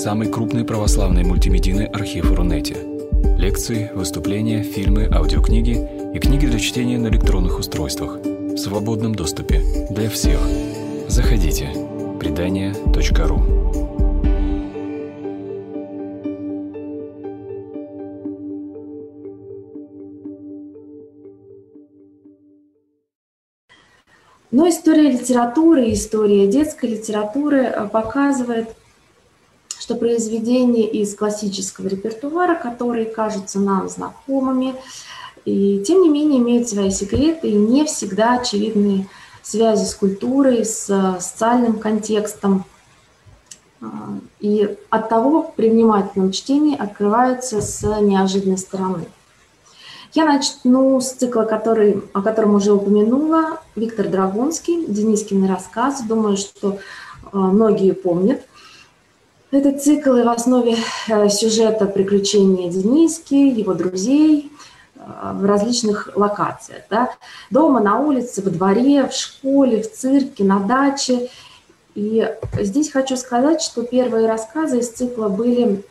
самый крупный православный мультимедийный архив Рунете. Лекции, выступления, фильмы, аудиокниги и книги для чтения на электронных устройствах в свободном доступе для всех. Заходите. Предания.ру Но история литературы, история детской литературы э, показывает, что произведения из классического репертуара, которые кажутся нам знакомыми, и тем не менее имеют свои секреты и не всегда очевидные связи с культурой, с э, социальным контекстом. Э, и от того при внимательном чтении открываются с неожиданной стороны – я начну с цикла, который, о котором уже упомянула, Виктор Драгунский, Денискины рассказы. Думаю, что э, многие помнят этот цикл, в основе э, сюжета приключения Дениски, его друзей э, в различных локациях. Да? Дома, на улице, во дворе, в школе, в цирке, на даче. И здесь хочу сказать, что первые рассказы из цикла были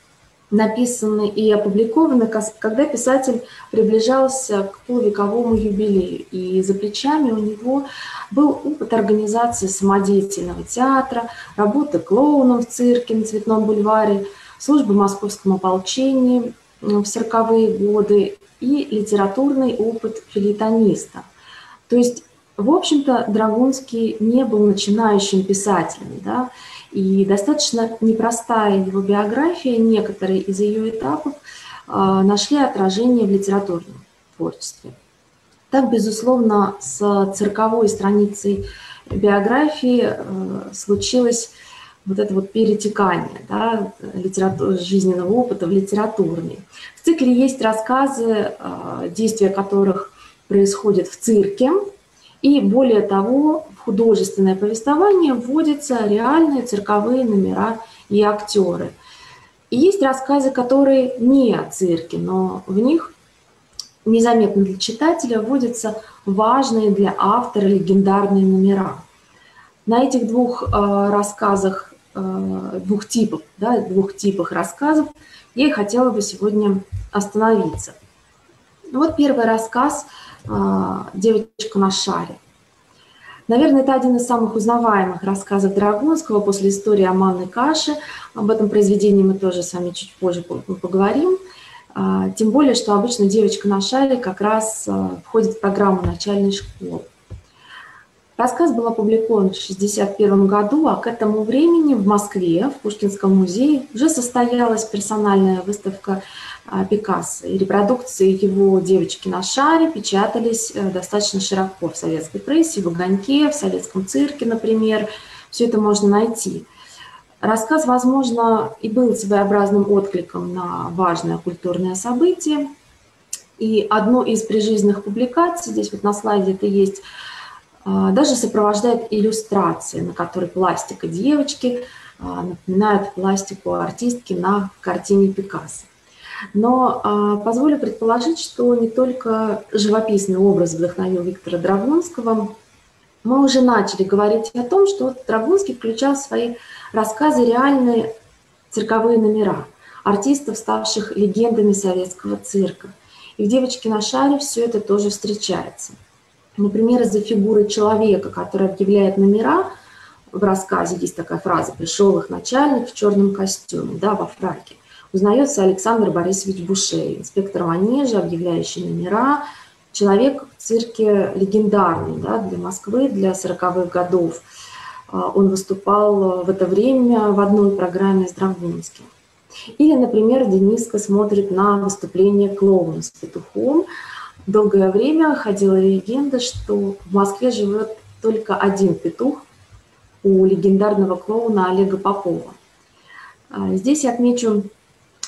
написаны и опубликованы, когда писатель приближался к полувековому юбилею. И за плечами у него был опыт организации самодеятельного театра, работы клоуном в цирке на Цветном бульваре, службы в московском ополчении в 40-е годы и литературный опыт филитониста. То есть, в общем-то, Драгунский не был начинающим писателем, да, и достаточно непростая его биография, некоторые из ее этапов а, нашли отражение в литературном творчестве. Так, безусловно, с цирковой страницей биографии э, случилось вот это вот перетекание да, жизненного опыта в литературный. В цикле есть рассказы, э, действия которых происходят в цирке, и более того, художественное повествование вводятся реальные цирковые номера и актеры. И есть рассказы, которые не о цирке, но в них незаметно для читателя вводятся важные для автора легендарные номера. На этих двух э, рассказах, э, двух типов, да, двух типах рассказов я и хотела бы сегодня остановиться. Вот первый рассказ – а, «Девочка на шаре». Наверное, это один из самых узнаваемых рассказов Драгунского после истории о манной каше. Об этом произведении мы тоже с вами чуть позже поговорим. А, тем более, что обычно девочка на шаре как раз а, входит в программу начальной школы. Рассказ был опубликован в 1961 году, а к этому времени в Москве, в Пушкинском музее, уже состоялась персональная выставка а, Пикассо. И репродукции его «Девочки на шаре» печатались э, достаточно широко в советской прессе, в «Огоньке», в советском цирке, например. Все это можно найти. Рассказ, возможно, и был своеобразным откликом на важное культурное событие. И одну из прижизненных публикаций, здесь вот на слайде это есть, даже сопровождает иллюстрации, на которой пластика девочки а, напоминает пластику артистки на картине Пикассо. Но а, позволю предположить, что не только живописный образ вдохновил Виктора Драгунского. Мы уже начали говорить о том, что Драгунский включал в свои рассказы реальные цирковые номера артистов, ставших легендами советского цирка. И в «Девочке на шаре» все это тоже встречается. Например, из-за фигуры человека, который объявляет номера, в рассказе есть такая фраза «пришел их начальник в черном костюме», да, во фраке узнается Александр Борисович Буше, инспектор манежа, объявляющий номера, человек в цирке легендарный да, для Москвы, для 40-х годов. А, он выступал в это время в одной программе с Драгунским. Или, например, Дениска смотрит на выступление клоуна с петухом. Долгое время ходила легенда, что в Москве живет только один петух у легендарного клоуна Олега Попова. А, здесь я отмечу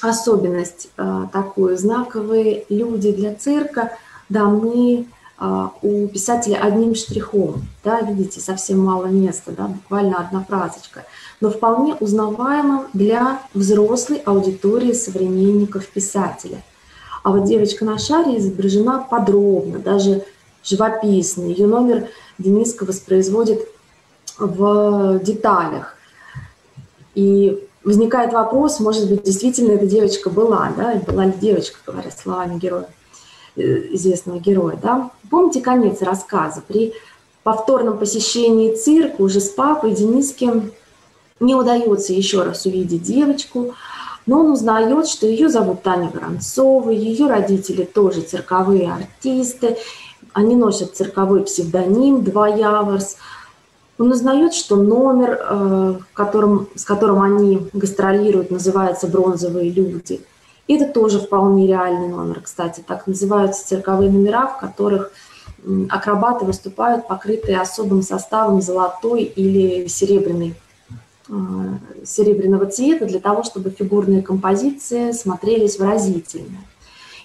особенность э, такую. Знаковые люди для цирка даны э, у писателя одним штрихом. Да, видите, совсем мало места, да, буквально одна фразочка. Но вполне узнаваемым для взрослой аудитории современников писателя. А вот девочка на шаре изображена подробно, даже живописно. Ее номер Дениска воспроизводит в деталях. И возникает вопрос, может быть, действительно эта девочка была, да, была ли девочка, говоря словами героя, э, известного героя, да. Помните конец рассказа? При повторном посещении цирка уже с папой Дениске не удается еще раз увидеть девочку, но он узнает, что ее зовут Таня Воронцова, ее родители тоже цирковые артисты, они носят цирковой псевдоним «Два Яворс», он узнает, что номер, э, которым, с которым они гастролируют, называется «Бронзовые люди». И это тоже вполне реальный номер, кстати. Так называются цирковые номера, в которых акробаты выступают, покрытые особым составом золотой или серебряной, серебряного цвета, для того, чтобы фигурные композиции смотрелись выразительно.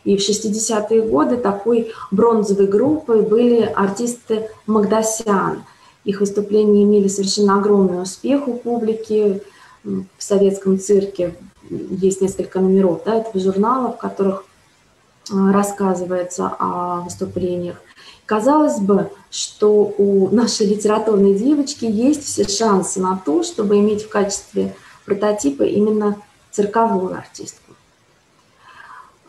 И в 60-е годы такой бронзовой группой были артисты Магдасян – их выступления имели совершенно огромный успех у публики. В советском цирке есть несколько номеров да, этого журнала, в которых а, рассказывается о выступлениях. Казалось бы, что у нашей литературной девочки есть все шансы на то, чтобы иметь в качестве прототипа именно цирковую артистку.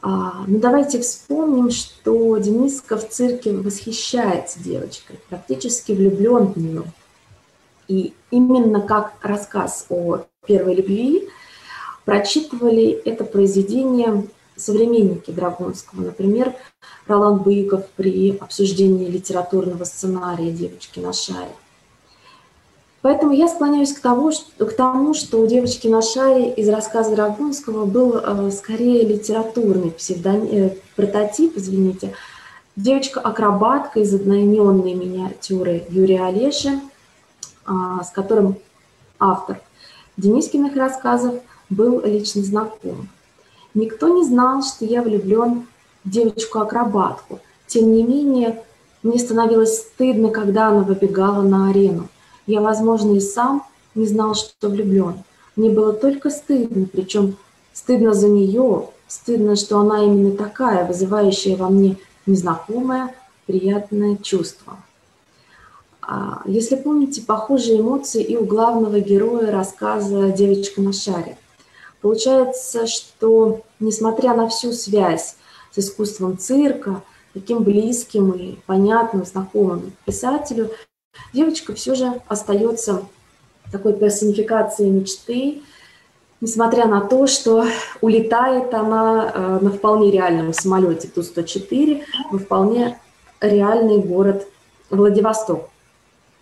А, ну, давайте вспомним, что Дениска в цирке восхищается девочкой, практически влюблен в нее. И именно как рассказ о первой любви прочитывали это произведение современники Драгунского. Например, Ролан Быков при обсуждении литературного сценария «Девочки на шаре». Поэтому я склоняюсь к тому, что, к тому, что у девочки на шаре из рассказа Драгунского был э, скорее литературный псевдоним, э, прототип, извините, девочка-акробатка из одноименной миниатюры Юрия Олеши, э, с которым автор Денискиных рассказов был лично знаком. Никто не знал, что я влюблен в девочку-акробатку. Тем не менее, мне становилось стыдно, когда она выбегала на арену. Я, возможно, и сам не знал, что влюблен. Мне было только стыдно, причем стыдно за нее, стыдно, что она именно такая, вызывающая во мне незнакомое, приятное чувство. А, если помните, похожие эмоции и у главного героя рассказа «Девочка на шаре». Получается, что несмотря на всю связь с искусством цирка, таким близким и понятным, знакомым писателю, девочка все же остается такой персонификацией мечты, несмотря на то, что улетает она э, на вполне реальном самолете Ту-104 во вполне реальный город Владивосток.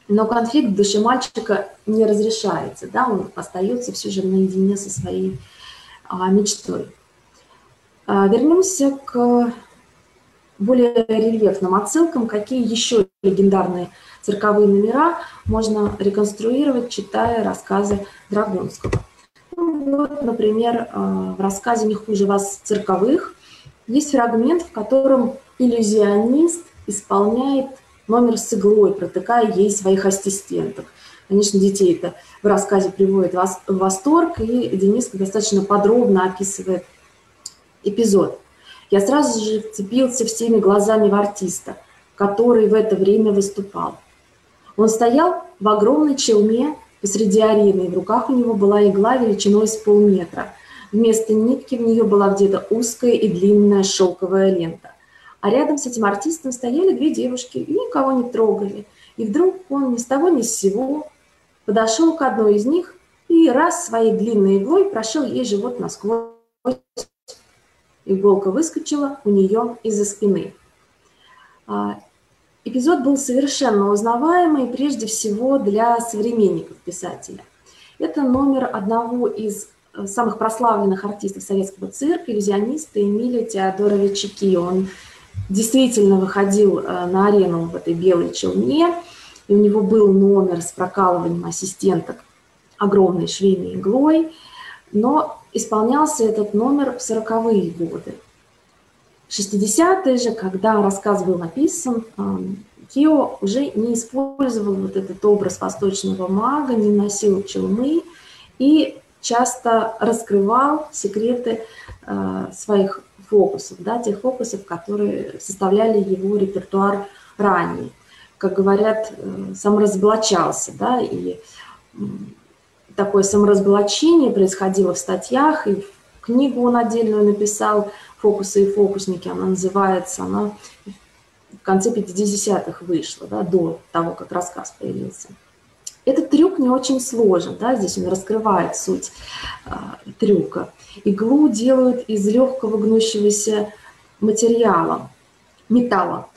Но конфликт в душе мальчика не разрешается, да, он остается все же наедине со своей а, мечтой. А, вернемся к более рельефным отсылкам, какие еще легендарные цирковые номера можно реконструировать, читая рассказы Драгунского. Ну, вот, например, э, в рассказе «Не хуже вас цирковых» есть фрагмент, в котором иллюзионист исполняет номер с иглой, протыкая ей своих ассистентов. Конечно, детей это в рассказе приводит в восторг, и Дениска достаточно подробно описывает эпизод. Я сразу же вцепился всеми глазами в артиста, который в это время выступал. Он стоял в огромной челме посреди арены, и в руках у него была игла величиной с полметра. Вместо нитки в нее была где-то узкая и длинная шелковая лента. А рядом с этим артистом стояли две девушки и никого не трогали. И вдруг он ни с того ни с сего подошел к одной из них и раз своей длинной иглой прошил ей живот насквозь. Иголка выскочила у нее из-за спины. А, Эпизод был совершенно узнаваемый прежде всего для современников писателя. Это номер одного из э, самых прославленных артистов советского цирка, иллюзиониста Эмилия Теодоровича Ки. Он действительно выходил э, на арену в этой белой челме, и у него был номер с прокалыванием ассистенток огромной швейной иглой, но исполнялся этот номер в сороковые годы. 60-е же, когда рассказ был написан, Кио уже не использовал вот этот образ восточного мага, не носил челмы и часто раскрывал секреты э, своих фокусов, да, тех фокусов, которые составляли его репертуар ранее. Как говорят, э, сам разоблачался, да, и такое саморазоблачение происходило в статьях, и книгу он отдельную написал «Фокусы и фокусники», она называется, она в конце 50-х вышла, да, до того, как рассказ появился. Этот трюк не очень сложен, да, здесь он раскрывает суть а, трюка. Иглу делают из легкого гнущегося материала, металла,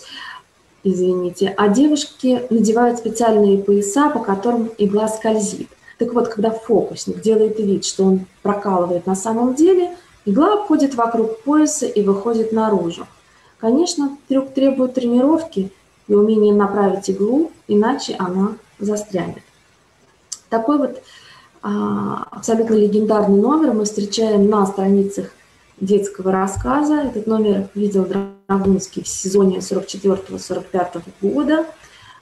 извините, а девушки надевают специальные пояса, по которым игла скользит. Так вот, когда фокусник делает вид, что он прокалывает на самом деле, игла обходит вокруг пояса и выходит наружу. Конечно, трюк требует тренировки и умения направить иглу, иначе она застрянет. Такой вот а, абсолютно легендарный номер мы встречаем на страницах детского рассказа. Этот номер видел Драгунский в сезоне 44-45 года,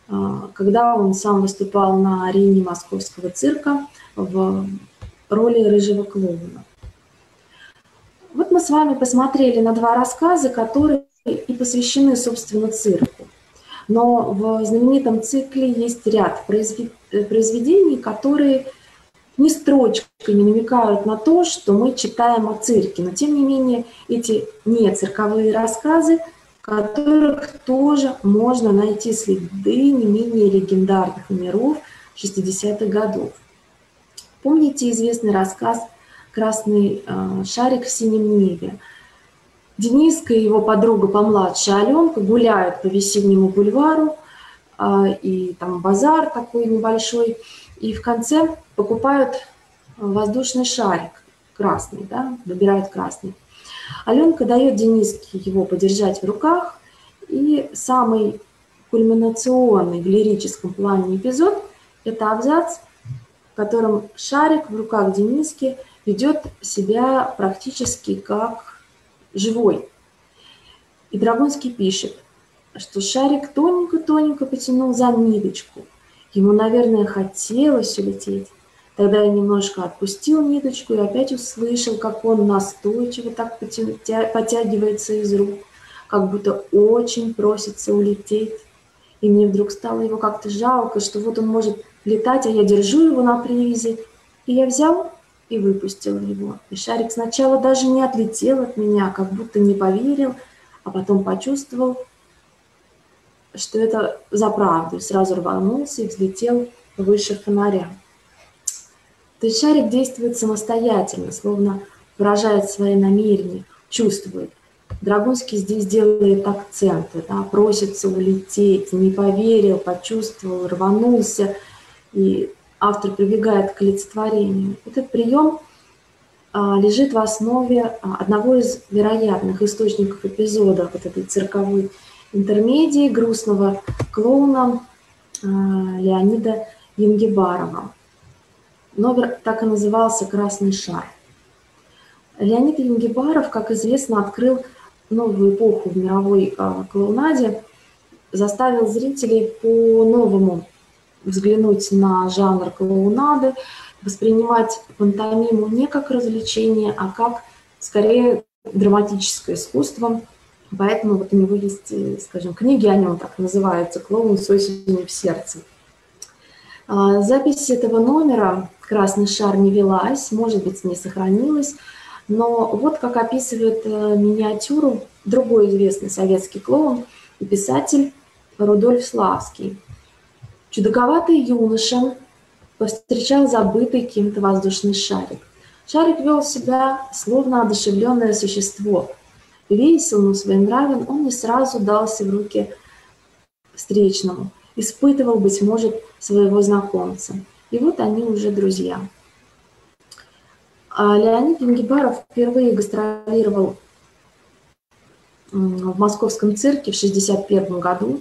а, когда он сам выступал на арене московского цирка в роли рыжего клоуна. Вот мы с вами посмотрели на два рассказа, которые и посвящены, собственно, цирку. Но в знаменитом цикле есть ряд произведений, которые ни строчкой не намекают на то, что мы читаем о цирке. Но тем не менее эти не цирковые рассказы, которых тоже можно найти следы не менее легендарных номеров 60-х годов. Помните известный рассказ «Красный э, шарик в синем небе»? Дениска и его подруга помладше Аленка гуляют по весеннему бульвару, и там базар такой небольшой, и в конце покупают воздушный шарик красный, да, выбирают красный. Аленка дает Дениске его подержать в руках, и самый кульминационный в лирическом плане эпизод – это абзац, в котором шарик в руках Дениски ведет себя практически как живой. И Драгунский пишет, что шарик тоненько-тоненько потянул за ниточку. Ему, наверное, хотелось улететь. Тогда я немножко отпустил ниточку и опять услышал, как он настойчиво так потягивается из рук, как будто очень просится улететь. И мне вдруг стало его как-то жалко, что вот он может летать, а я держу его на привязи. И я взял и выпустил его. И шарик сначала даже не отлетел от меня, как будто не поверил, а потом почувствовал, что это за правду, и сразу рванулся и взлетел выше фонаря. То есть шарик действует самостоятельно, словно выражает свои намерения, чувствует. Драгунский здесь делает акценты, да, просится улететь, не поверил, почувствовал, рванулся. И автор прибегает к олицетворению. Этот прием а, лежит в основе а, одного из вероятных источников эпизода вот этой цирковой интермедии грустного клоуна а, Леонида Янгибарова. Номер так и назывался «Красный шар». Леонид Янгибаров, как известно, открыл новую эпоху в мировой клоунаде, заставил зрителей по-новому взглянуть на жанр клоунады, воспринимать пантомиму не как развлечение, а как скорее драматическое искусство. Поэтому вот у него есть, э, скажем, книги о нем, так называются «Клоун с осенью в сердце». А, запись этого номера «Красный шар» не велась, может быть, не сохранилась, но вот как описывает э, миниатюру другой известный советский клоун и писатель Рудольф Славский. Чудаковатый юноша повстречал забытый кем-то воздушный шарик. Шарик вел себя словно одушевленное существо. Весел, но своенравен, он не сразу дался в руки встречному. Испытывал, быть может, своего знакомца. И вот они уже друзья. А Леонид Ингибаров впервые гастролировал в московском цирке в 1961 году.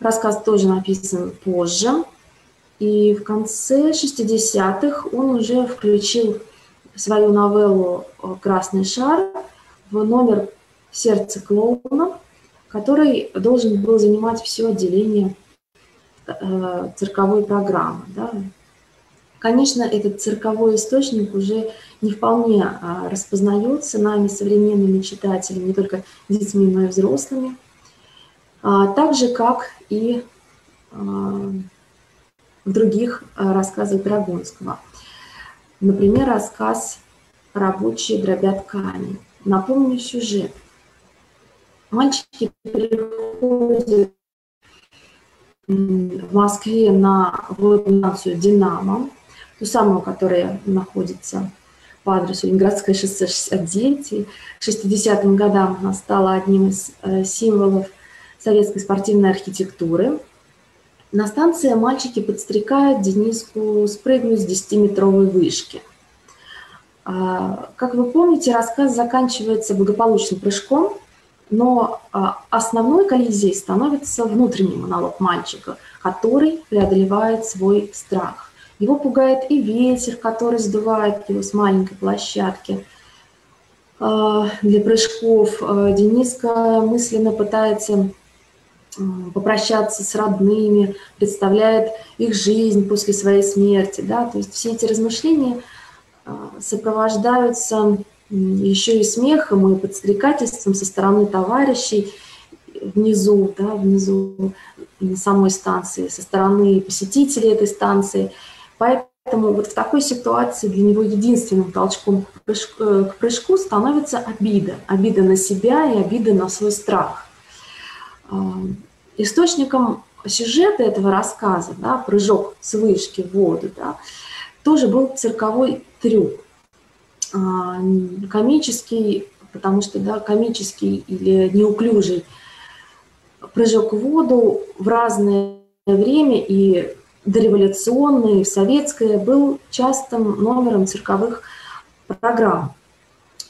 Рассказ тоже написан позже. И в конце 60-х он уже включил свою новеллу «Красный шар» в номер «Сердце клоуна», который должен был занимать все отделение э, цирковой программы. Да. Конечно, этот цирковой источник уже не вполне а, распознается нами, современными читателями, не только детьми, но и взрослыми. А, так же, как и а, в других а, рассказах Драгунского. Например, рассказ «Рабочие дробят ткани». Напомню сюжет. Мальчики приходят в Москве на водную «Динамо», ту самую, которая находится по адресу Ленинградское шоссе 69. И к 60-м годам она стала одним из э, символов советской спортивной архитектуры. На станции мальчики подстрекают Дениску спрыгнуть с 10-метровой вышки. А, как вы помните, рассказ заканчивается благополучным прыжком, но а, основной коллизией становится внутренний монолог мальчика, который преодолевает свой страх. Его пугает и ветер, который сдувает его с маленькой площадки а, для прыжков. Дениска мысленно пытается попрощаться с родными, представляет их жизнь после своей смерти. Да? То есть все эти размышления а, сопровождаются еще и смехом и подстрекательством со стороны товарищей внизу, да, внизу самой станции, со стороны посетителей этой станции. Поэтому вот в такой ситуации для него единственным толчком к прыжку, к прыжку становится обида. Обида на себя и обида на свой страх. А, источником сюжета этого рассказа, да, прыжок с вышки в воду, да, тоже был цирковой трюк. А, комический, потому что да, комический или неуклюжий прыжок в воду в разное время и дореволюционный, в советское был частым номером цирковых программ.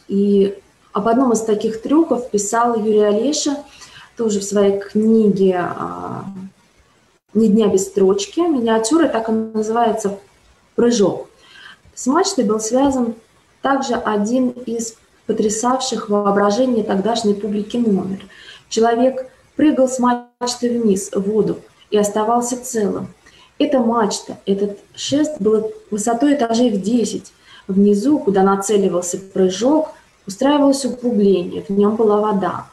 И об одном из таких трюков писал Юрий Олеша – тоже в своей книге а, «Ни дня без строчки». Миниатюра так и называется «Прыжок». С мачтой был связан также один из потрясавших воображение тогдашней публики номер. Человек прыгал с мачты вниз в воду и оставался целым. Эта мачта, этот шест был высотой этажей в 10. Внизу, куда нацеливался прыжок, устраивалось углубление, в нем была вода.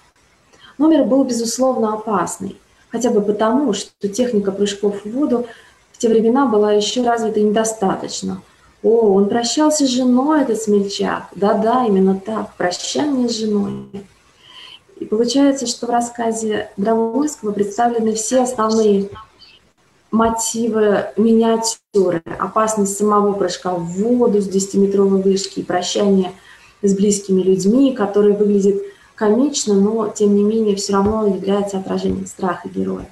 Номер был, безусловно, опасный, хотя бы потому, что техника прыжков в воду в те времена была еще развита недостаточно. О, он прощался с женой, этот смельчак. Да-да, именно так, прощание с женой. И получается, что в рассказе Драмульского представлены все основные мотивы миниатюры. Опасность самого прыжка в воду с 10-метровой вышки, прощание с близкими людьми, который выглядит комично, но тем не менее все равно является отражением страха героя.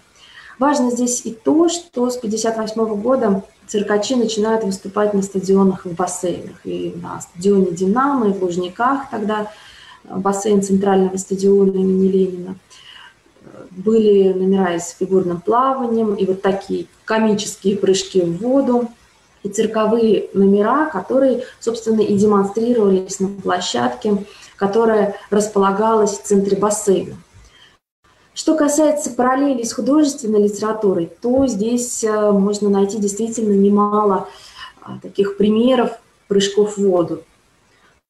Важно здесь и то, что с 1958 года циркачи начинают выступать на стадионах и в бассейнах. И на стадионе «Динамо», и в Лужниках тогда э, бассейн центрального стадиона имени Ленина. Были номера и с фигурным плаванием, и вот такие комические прыжки в воду, и цирковые номера, которые, собственно, и демонстрировались на площадке которая располагалась в центре бассейна. Что касается параллелей с художественной литературой, то здесь э, можно найти действительно немало а, таких примеров прыжков в воду.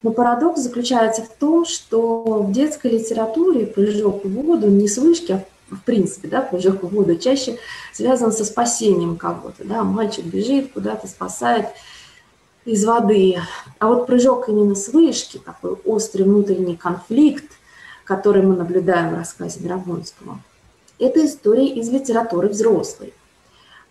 Но парадокс заключается в том, что в детской литературе прыжок в воду не с вышки, а в принципе, да, прыжок в воду чаще связан со спасением кого-то. Да, мальчик бежит, куда-то спасает из воды. А вот прыжок именно с вышки, такой острый внутренний конфликт, который мы наблюдаем в рассказе Драгунского, это история из литературы взрослой.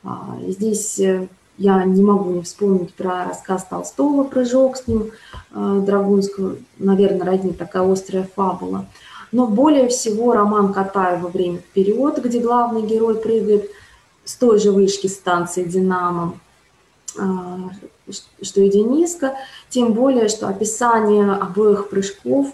А, здесь э, я не могу не вспомнить про рассказ Толстого «Прыжок» с ним, э, Драгунского, наверное, роднит такая острая фабула. Но более всего роман Катаева «Время вперед», где главный герой прыгает с той же вышки станции «Динамо», а, что и Дениска, тем более, что описание обоих прыжков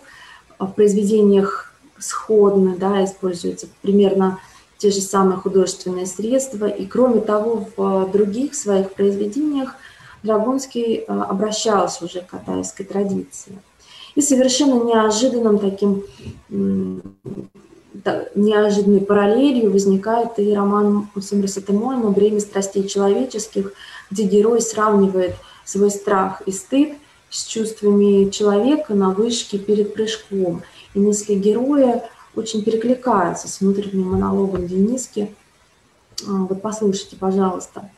в произведениях сходны, да, используются примерно те же самые художественные средства. И кроме того, в других своих произведениях Драгунский а, обращался уже к катайской традиции. И совершенно неожиданным таким неожиданной параллелью возникает и роман Сомерсета Мойма «Бремя страстей человеческих», где герой сравнивает свой страх и стыд с чувствами человека на вышке перед прыжком. И мысли героя очень перекликаются с внутренним монологом Дениски. А, вот послушайте, пожалуйста.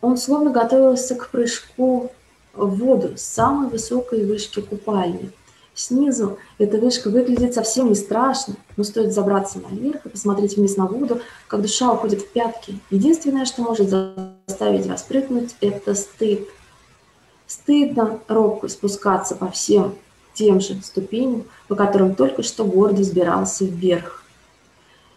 Он словно готовился к прыжку в воду с самой высокой вышки купальни. Снизу эта вышка выглядит совсем не страшно, но стоит забраться наверх и посмотреть вниз на воду, как душа уходит в пятки. Единственное, что может заставить вас прыгнуть, это стыд. Стыдно робко спускаться по всем тем же ступеням, по которым только что гордо взбирался вверх.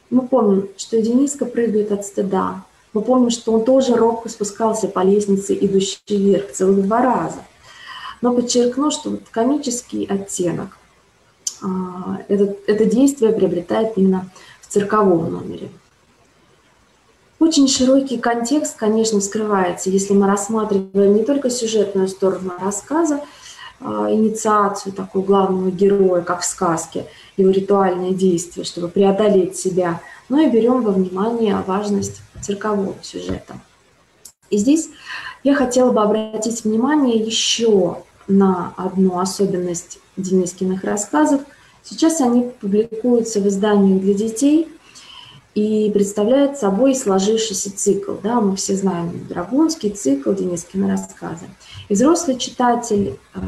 Мы помним, что Дениска прыгает от стыда. Мы помним, что он тоже робко спускался по лестнице, идущей вверх, целых два раза. Но подчеркну, что вот комический оттенок а, это, это действие приобретает именно в цирковом номере. Очень широкий контекст, конечно, скрывается, если мы рассматриваем не только сюжетную сторону рассказа, а, инициацию такого главного героя, как в сказке, его ритуальные действия, чтобы преодолеть себя, но и берем во внимание важность циркового сюжета. И здесь я хотела бы обратить внимание еще на одну особенность Денискиных рассказов. Сейчас они публикуются в изданиях для детей и представляют собой сложившийся цикл. Да, мы все знаем Драгунский цикл, Денискины рассказы. И взрослый читатель э,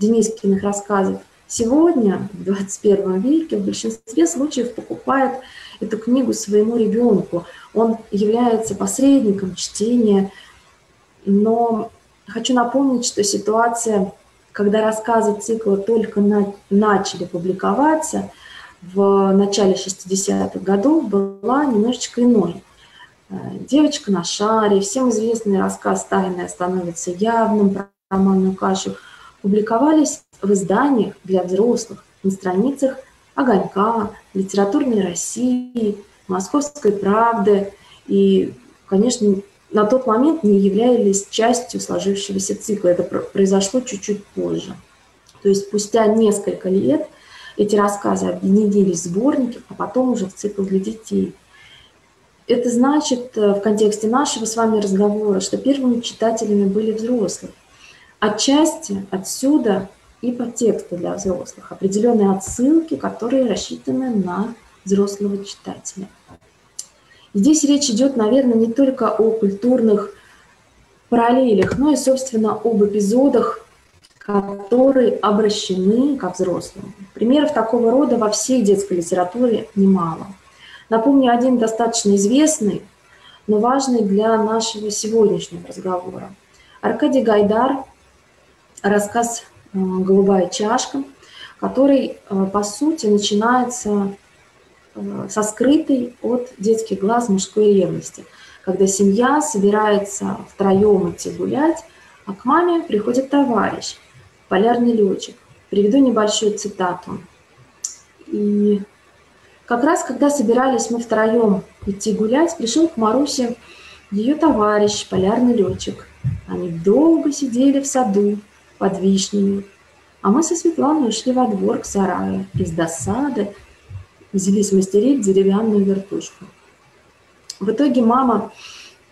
Денискиных рассказов сегодня, в 21 веке, в большинстве случаев покупает эту книгу своему ребенку. Он является посредником чтения, но хочу напомнить, что ситуация, когда рассказы цикла только на, начали публиковаться – в начале 60-х годов была немножечко иной. Э, «Девочка на шаре», всем известный рассказ «Тайное становится явным» про романную кашу публиковались в изданиях для взрослых на страницах «Огонька», «Литературной России», «Московской правды» и, конечно, на тот момент не являлись частью сложившегося цикла. Это произошло чуть-чуть позже. То есть спустя несколько лет – эти рассказы объединились в сборники, а потом уже в цикл для детей. Это значит э, в контексте нашего с вами разговора, что первыми читателями были взрослые. Отчасти отсюда и подтексты для взрослых, определенные отсылки, которые рассчитаны на взрослого читателя. Здесь речь идет, наверное, не только о культурных параллелях, но и, собственно, об эпизодах которые обращены ко взрослым. Примеров такого рода во всей детской литературе немало. Напомню один достаточно известный, но важный для нашего сегодняшнего разговора. Аркадий Гайдар, рассказ э, «Голубая чашка», который, э, по сути, начинается э, со скрытой от детских глаз мужской ревности, когда семья собирается втроем идти гулять, а к маме приходит товарищ – полярный летчик. Приведу небольшую цитату. И как раз когда собирались мы втроем идти гулять, пришел к Марусе ее товарищ, полярный летчик. Они долго сидели в саду под вишнями, а мы со Светланой ушли во двор к сараю. Из досады взялись мастерить деревянную вертушку. В итоге мама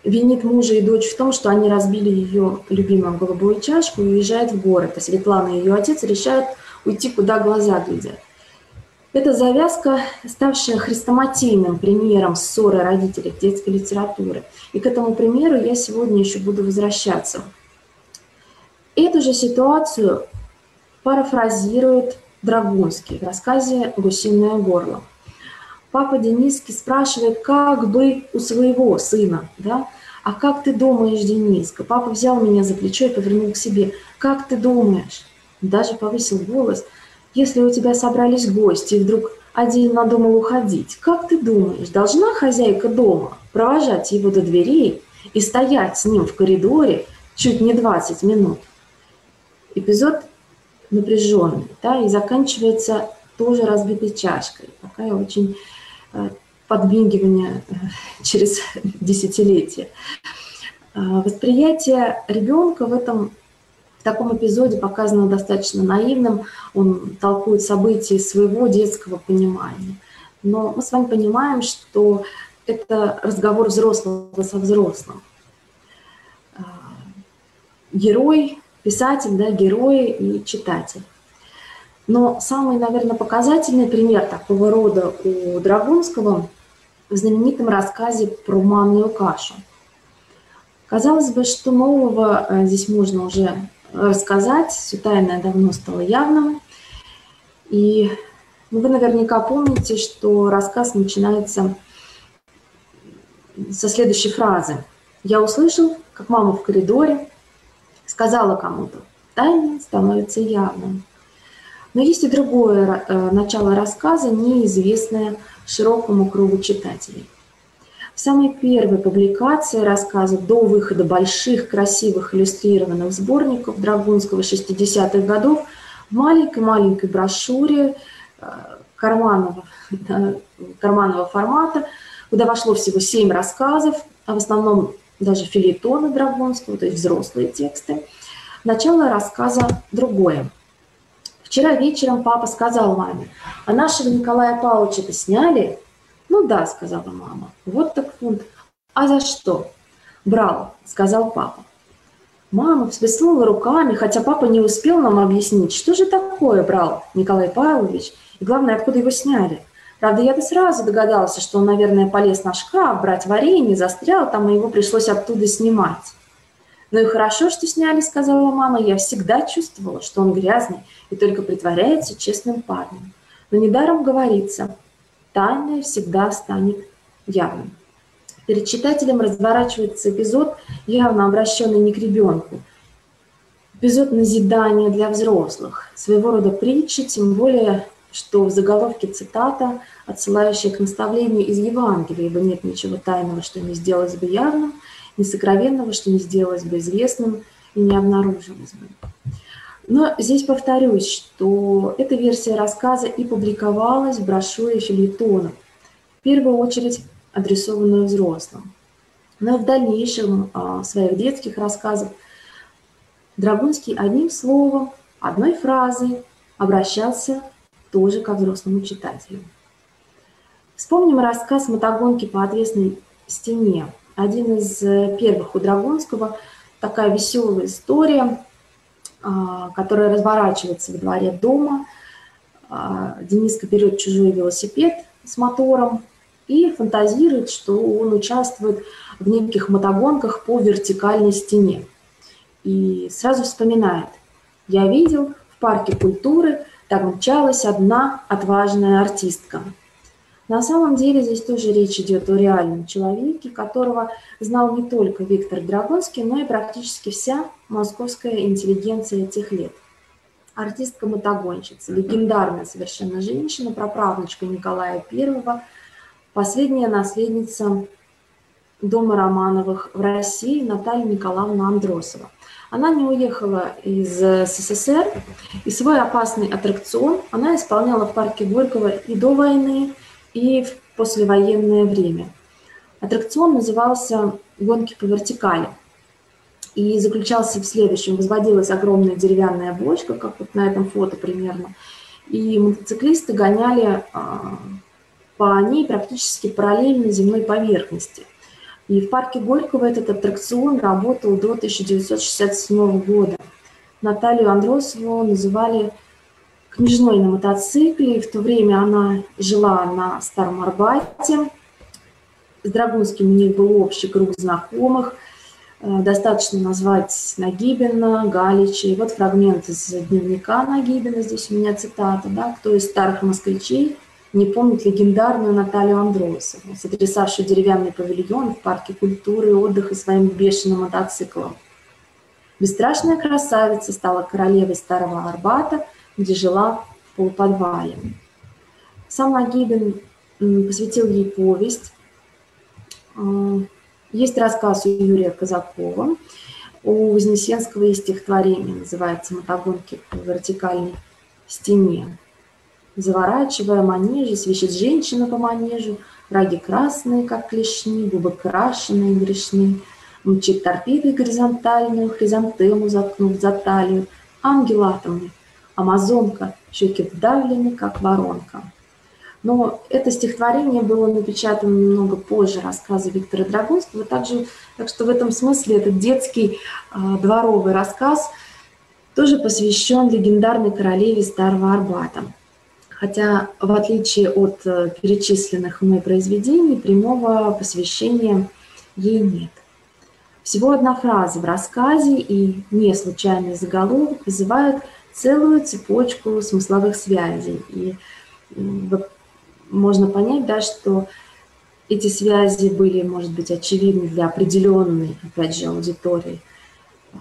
винит мужа и дочь в том, что они разбили ее любимую голубую чашку и уезжает в город, а Светлана и ее отец решают уйти, куда глаза глядят. Это завязка, ставшая хрестоматийным примером ссоры родителей детской литературы. И к этому примеру я сегодня еще буду возвращаться. Эту же ситуацию парафразирует Драгунский в рассказе «Гусиное горло» папа Дениски спрашивает, как бы у своего сына, да, а как ты думаешь, Дениска? Папа взял меня за плечо и повернул к себе. Как ты думаешь? Даже повысил голос. Если у тебя собрались гости, и вдруг один надумал уходить, как ты думаешь, должна хозяйка дома провожать его до дверей и стоять с ним в коридоре чуть не 20 минут? Эпизод напряженный, да, и заканчивается тоже разбитой чашкой. Такая очень Э, подмигивания э, через десятилетия. Э, восприятие ребенка в этом в таком эпизоде показано достаточно наивным, он толкует события своего детского понимания. Но мы с вами понимаем, что это разговор взрослого со взрослым. Герой, писатель, да, герой и читатель. Но самый, наверное, показательный пример такого рода у Драгунского в знаменитом рассказе про манную кашу. Казалось бы, что нового э, здесь можно уже рассказать. Все тайное давно стало явным. И вы наверняка помните, что рассказ начинается со следующей фразы. «Я услышал, как мама в коридоре сказала кому-то, тайное становится явным». Но есть и другое э, начало рассказа, неизвестное широкому кругу читателей. В самой первой публикации рассказа до выхода больших, красивых иллюстрированных сборников Драгунского 60-х годов в маленькой-маленькой брошюре э, карманного, карманного формата, куда вошло всего семь рассказов, а в основном даже филитоны Драгунского, то есть взрослые тексты. Начало рассказа другое. Вчера вечером папа сказал маме, а нашего Николая Павловича-то сняли? Ну да, сказала мама. Вот так фунт. А за что? Брал, сказал папа. Мама всплеснула руками, хотя папа не успел нам объяснить, что же такое брал Николай Павлович, и главное, откуда его сняли. Правда, я-то сразу догадался, что он, наверное, полез на шкаф брать варенье, застрял там, и его пришлось оттуда снимать. «Ну и хорошо, что сняли», — сказала мама. «Я всегда чувствовала, что он грязный и только притворяется честным парнем. Но недаром говорится, тайное всегда станет явным». Перед читателем разворачивается эпизод, явно обращенный не к ребенку. Эпизод назидания для взрослых, своего рода притча, тем более, что в заголовке цитата, отсылающая к наставлению из Евангелия, ибо нет ничего тайного, что не сделалось бы явным – несокровенного, что не сделалось бы известным и не обнаружилось бы. Но здесь повторюсь, что эта версия рассказа и публиковалась в брошюре филитона, в первую очередь адресованную взрослым. Но в дальнейшем а, своих детских рассказах Драгунский одним словом, одной фразой обращался тоже ко взрослому читателю. Вспомним рассказ мотогонки по отвесной стене один из э, первых у Драгунского, такая веселая история, а, которая разворачивается во дворе дома. А, Дениска берет чужой велосипед с мотором и фантазирует, что он участвует в неких мотогонках по вертикальной стене. И сразу вспоминает, я видел в парке культуры, там мчалась одна отважная артистка – на самом деле здесь тоже речь идет о реальном человеке, которого знал не только Виктор Драгонский, но и практически вся московская интеллигенция этих лет. Артистка-мотогонщица, легендарная совершенно женщина, праправнучка Николая I, последняя наследница дома Романовых в России Наталья Николаевна Андросова. Она не уехала из СССР, и свой опасный аттракцион она исполняла в парке Горького и до войны, и в послевоенное время. Аттракцион назывался «Гонки по вертикали» и заключался в следующем. Возводилась огромная деревянная бочка, как вот на этом фото примерно, и мотоциклисты гоняли а, по ней практически параллельно земной поверхности. И в парке Горького этот аттракцион работал до 1967 года. Наталью Андросову называли княжной на мотоцикле. В то время она жила на Старом Арбате. С Драгунским у них был общий круг знакомых. Э, достаточно назвать Нагибина, Галича. И вот фрагмент из дневника Нагибина, здесь у меня цитата, да, кто из старых москвичей не помнит легендарную Наталью Андросову, сотрясавшую деревянный павильон в парке культуры и отдыха своим бешеным мотоциклом. Бесстрашная красавица стала королевой Старого Арбата – где жила в полуподвале. Сам Нагибин посвятил ей повесть. А, есть рассказ у Юрия Казакова. У Вознесенского есть стихотворение, называется «Мотогонки по вертикальной стене». Заворачивая манежи, свищет женщина по манежу, раги красные, как клешни, губы крашеные, грешны. Мчит торпедой горизонтальную, хризантему заткнув за талию, ангел атомный, Амазонка, щеки вдавлены, как воронка. Но это стихотворение было напечатано немного позже рассказа Виктора Драгунского, также, так что в этом смысле этот детский э, дворовый рассказ тоже посвящен легендарной королеве Старого Арбата. Хотя, в отличие от э, перечисленных мной произведений, прямого посвящения ей нет. Всего одна фраза в рассказе и не случайный заголовок вызывают целую цепочку смысловых связей. И можно понять, да, что эти связи были, может быть, очевидны для определенной, опять же, аудитории э,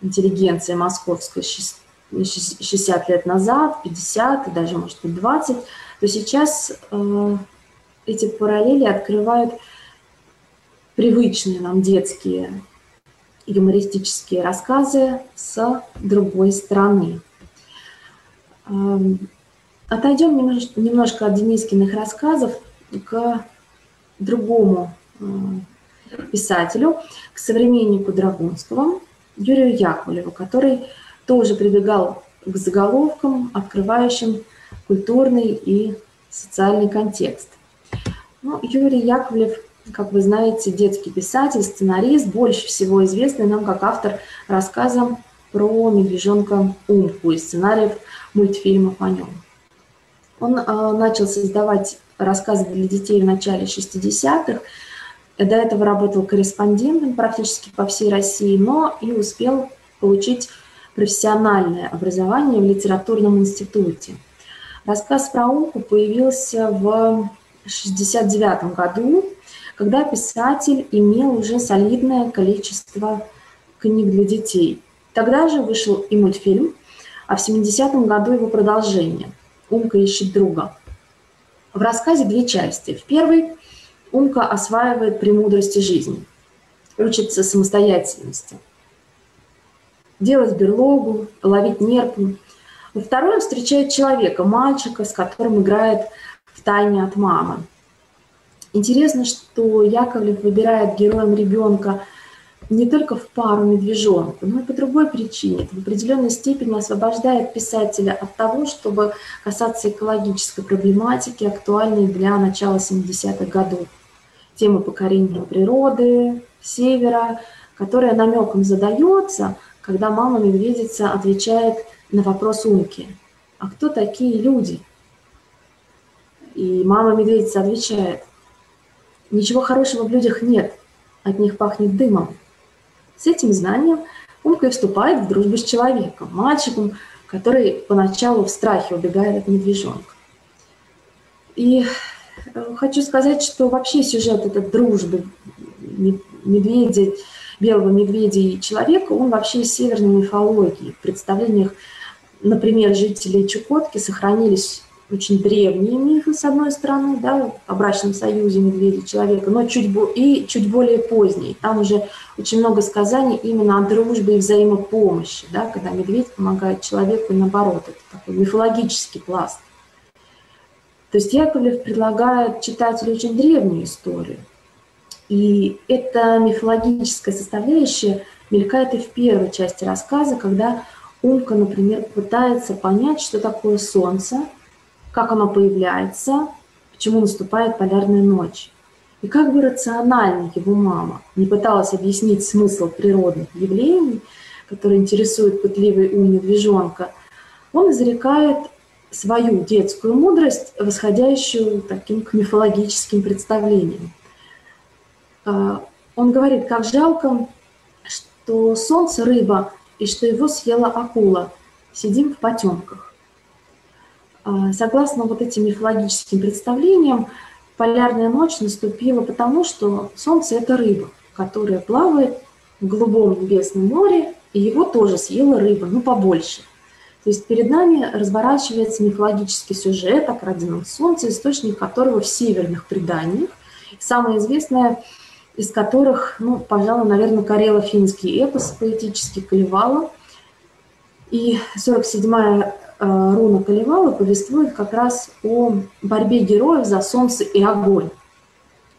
интеллигенции московской 60 лет назад, 50 и даже, может быть, 20, то сейчас э, эти параллели открывают привычные нам детские юмористические рассказы с другой стороны. Эм, отойдем немножко от Денискиных рассказов к другому э, писателю, к современнику Драгунского, Юрию Яковлеву, который тоже прибегал к заголовкам, открывающим культурный и социальный контекст. Ну, Юрий Яковлев, как вы знаете, детский писатель, сценарист, больше всего известный нам как автор рассказа про медвежонка Умку и сценариев мультфильмов о нем. Он э, начал создавать рассказы для детей в начале 60-х. До этого работал корреспондентом практически по всей России, но и успел получить профессиональное образование в литературном институте. Рассказ про Умку появился в 1969 году, когда писатель имел уже солидное количество книг для детей. Тогда же вышел и мультфильм, а в 70-м году его продолжение «Умка ищет друга». В рассказе две части. В первой Умка осваивает премудрости жизни, учится самостоятельности, делать берлогу, ловить нерпу. Во второй он встречает человека, мальчика, с которым играет в тайне от мамы. Интересно, что Яковлев выбирает героем ребенка не только в пару медвежонку, но и по другой причине. Это в определенной степени освобождает писателя от того, чтобы касаться экологической проблематики, актуальной для начала 70-х годов. Темы покорения природы, севера, которая намеком задается, когда мама медведица отвечает на вопрос Умки. А кто такие люди? И мама медведица отвечает, ничего хорошего в людях нет, от них пахнет дымом. С этим знанием Умка и вступает в дружбу с человеком, мальчиком, который поначалу в страхе убегает от медвежонка. И э, хочу сказать, что вообще сюжет этот дружбы медведя, белого медведя и человека, он вообще из северной мифологии. В представлениях, например, жителей Чукотки сохранились очень древние мифы, с одной стороны, да, о брачном союзе медведя и человека, но чуть, и чуть более поздние. Там уже очень много сказаний именно о дружбе и взаимопомощи, да, когда медведь помогает человеку, и наоборот, это такой мифологический пласт. То есть Яковлев предлагает читателю очень древнюю историю. И эта мифологическая составляющая мелькает и в первой части рассказа, когда Умка, например, пытается понять, что такое солнце – как оно появляется, почему наступает полярная ночь. И как бы рационально его мама не пыталась объяснить смысл природных явлений, которые интересуют пытливый ум медвежонка, он изрекает свою детскую мудрость, восходящую таким к мифологическим представлениям. А, он говорит, как жалко, что солнце рыба и что его съела акула. Сидим в потемках. А, согласно вот этим мифологическим представлениям, полярная ночь наступила потому, что Солнце – это рыба, которая плавает в голубом небесном море, и его тоже съела рыба, ну побольше. То есть перед нами разворачивается мифологический сюжет о краденом Солнце, источник которого в северных преданиях. Самое известное из которых, ну, пожалуй, наверное, карело-финский эпос поэтический Калевала. И 47-я Э, Руна Калевала повествует как раз о борьбе героев за солнце и огонь.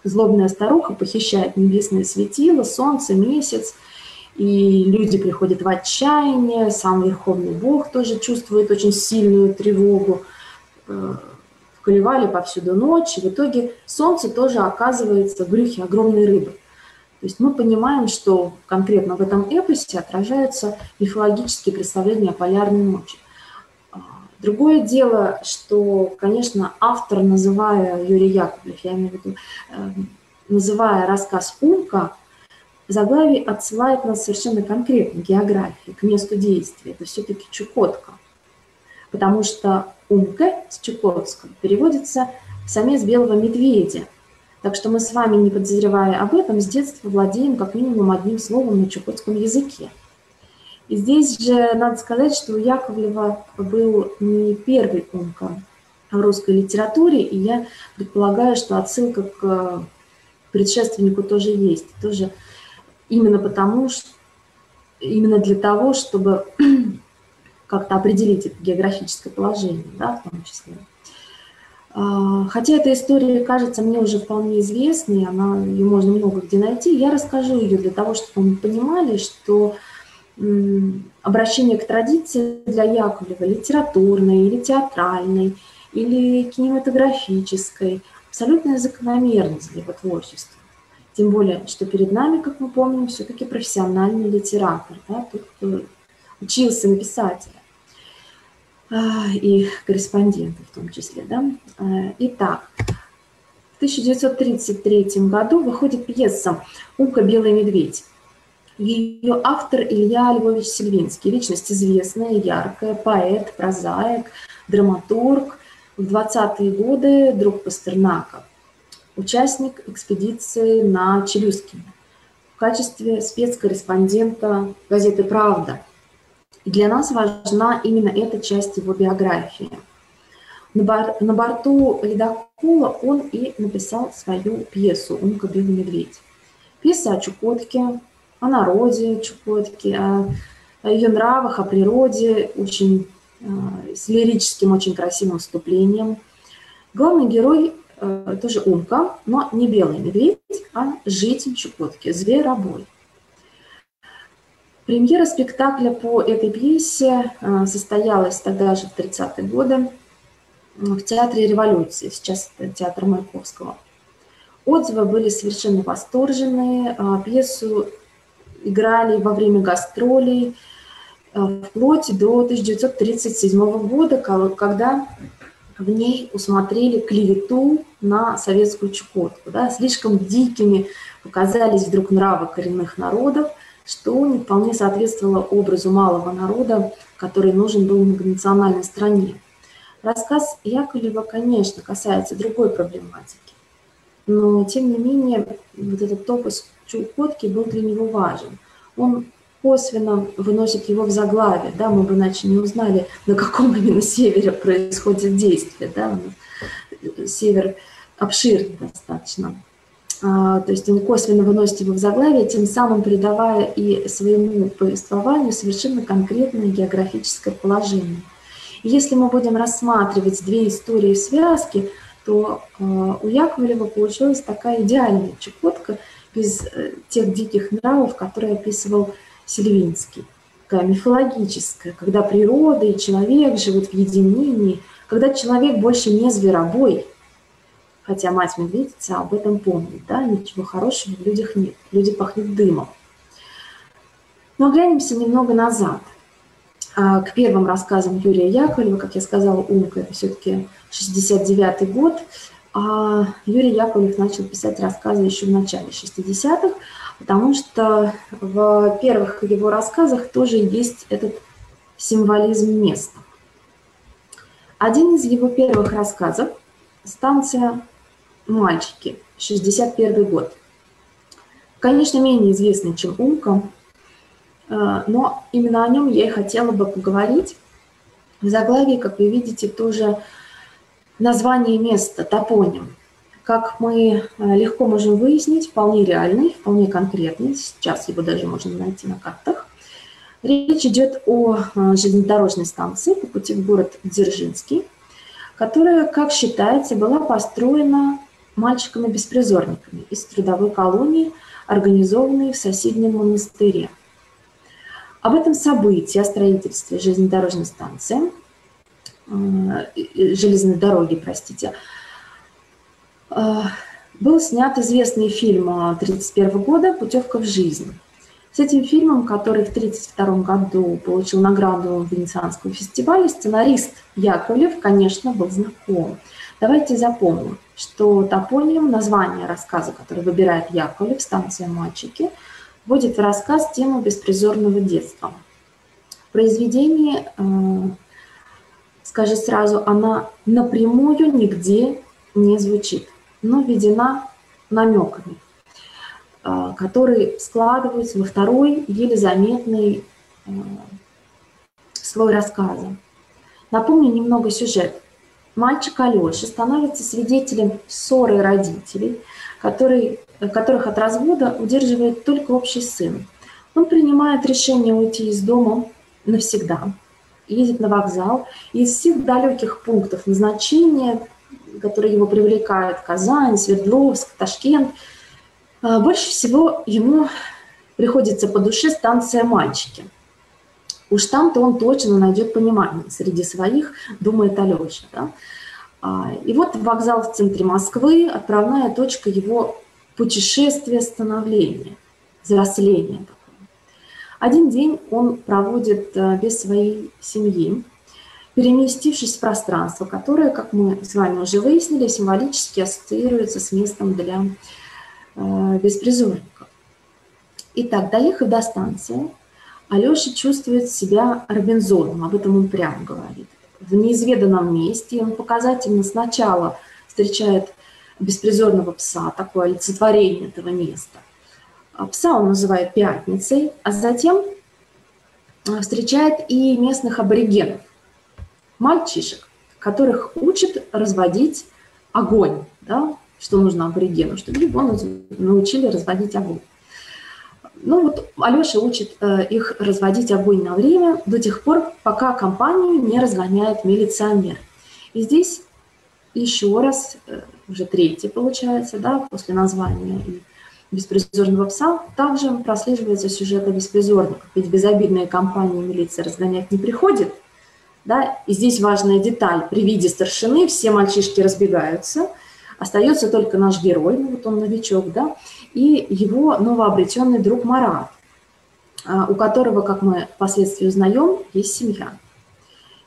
Злобная старуха похищает небесное светило, солнце, месяц, и люди приходят в отчаяние, сам Верховный Бог тоже чувствует очень сильную тревогу. Э, в Калевале повсюду ночь, и в итоге солнце тоже оказывается в брюхе огромной рыбы. То есть мы понимаем, что конкретно в этом эпосе отражаются мифологические представления о полярной ночи. Другое дело, что, конечно, автор, называя Юрий Яковлев, я имею в виду, эм, называя рассказ «Умка», заглавие отсылает нас совершенно конкретно к географии, к месту действия. Это все-таки Чукотка. Потому что Умка с чукотского переводится «самец белого медведя». Так что мы с вами, не подозревая об этом, с детства владеем как минимум одним словом на чукотском языке. И здесь же надо сказать, что у Яковлева был не первый Умка в русской литературе, и я предполагаю, что отсылка к предшественнику тоже есть. Тоже именно потому, что именно для того, чтобы как-то определить это географическое положение, да, в том числе. А, хотя эта история кажется мне уже вполне известной, она, ее можно много где найти, я расскажу ее для того, чтобы мы понимали, что обращение к традиции для Яковлева литературной или театральной, или кинематографической, абсолютная закономерность для его творчества. Тем более, что перед нами, как мы помним, все-таки профессиональный литератор, да, тот, кто учился на писателя а, и корреспондента в том числе. Да? А, итак, в 1933 году выходит пьеса «Умка белый медведь». Ее автор Илья Львович Сельвинский, личность известная, яркая, поэт, прозаик, драматург, в 20-е годы друг Пастернака, участник экспедиции на Челюскине в качестве спецкорреспондента газеты «Правда». И для нас важна именно эта часть его биографии. На, бор на борту ледокола он и написал свою пьесу «Умка белый медведь». Пьеса о Чукотке, о народе Чукотки, о, о ее нравах, о природе, очень Э, с лирическим, очень красивым вступлением. Главный герой э, тоже Умка, но не белый медведь, а житель Чукотки, зверобой. Премьера спектакля по этой пьесе э, состоялась тогда же в 30-е годы в Театре революции, сейчас это театр Маяковского. Отзывы были совершенно восторженные, пьесу играли во время гастролей – Э, вплоть до 1937 года, когда в ней усмотрели клевету на советскую Чукотку. Да, слишком дикими показались вдруг нравы коренных народов, что не вполне соответствовало образу малого народа, который нужен был многонациональной стране. Рассказ Яковлева, конечно, касается другой проблематики, но тем не менее вот этот топос Чукотки был для него важен. Он косвенно выносит его в заглавие, да, мы бы иначе не узнали, на каком именно севере происходит действие, да, север обширный достаточно. А, то есть он косвенно выносит его в заглавие, тем самым придавая и своему повествованию совершенно конкретное географическое положение. И если мы будем рассматривать две истории в связке, то э, у Яковлева получилась такая идеальная Чукотка без э, тех диких нравов, которые описывал Сильвинский, такая мифологическая, когда природа и человек живут в единении, когда человек больше не зверобой, хотя мать-медведица об этом помнит, да, ничего хорошего в людях нет, люди пахнут дымом. Но оглянемся немного назад, а, к первым рассказам Юрия Яковлева, как я сказала, Умка, это все-таки 69-й год, а Юрий Яковлев начал писать рассказы еще в начале 60-х, потому что в первых его рассказах тоже есть этот символизм места. Один из его первых рассказов «Станция мальчики», 61 год. Конечно, менее известный, чем «Умка», э, но именно о нем я и хотела бы поговорить. В заглавии, как вы видите, тоже название места, топоним – как мы э, легко можем выяснить, вполне реальный, вполне конкретный, сейчас его даже можно найти на картах. Речь идет о э, железнодорожной станции по пути в город Дзержинский, которая, как считается, была построена мальчиками-беспризорниками из трудовой колонии, организованной в соседнем монастыре. Об этом событии, о строительстве железнодорожной станции, железной дороги, простите, Э, был снят известный фильм 1931 года «Путевка в жизнь». С этим фильмом, который в 1932 году получил награду Венецианского фестиваля, сценарист Яковлев, конечно, был знаком. Давайте запомним, что топоним, название рассказа, который выбирает Яковлев, «Станция мальчики», вводит в рассказ тему беспризорного детства. В произведении, э, скажу сразу, она напрямую нигде не звучит, но введена намеками, э, которые складываются во второй еле заметный э, слой рассказа. Напомню немного сюжет. Мальчик Алеша становится свидетелем ссоры родителей, который, которых от развода удерживает только общий сын. Он принимает решение уйти из дома навсегда, едет на вокзал, и из всех далеких пунктов назначения, которые его привлекают, Казань, Свердловск, Ташкент, а, больше всего ему приходится по душе станция «Мальчики». Уж там-то он точно найдет понимание среди своих, думает Алеша. Да? А, и вот вокзал в центре Москвы, отправная точка его путешествия становления, взросления. Один день он проводит э, без своей семьи, переместившись в пространство, которое, как мы с вами уже выяснили, символически ассоциируется с местом для э, беспризорников. Итак, доехав до станции, Алеша чувствует себя Робинзоном, об этом он прямо говорит. В неизведанном месте он показательно сначала встречает беспризорного пса, такое олицетворение этого места. А пса он называет пятницей, а затем а, встречает и местных аборигенов, мальчишек, которых учат разводить огонь, да, что нужно аборигену, чтобы его научили разводить огонь. Ну вот Алеша учит э, их разводить огонь на время до тех пор, пока компанию не разгоняет милиционер. И здесь еще раз, э, уже третий получается, да, после названия и беспризорного пса, также прослеживается сюжет о беспризорниках. Ведь безобидные компании милиция разгонять не приходит. Да? И здесь важная деталь. При виде старшины все мальчишки разбегаются – Остается только наш герой, ну вот он новичок, да, и его новообретенный друг Марат, а, у которого, как мы впоследствии узнаем, есть семья.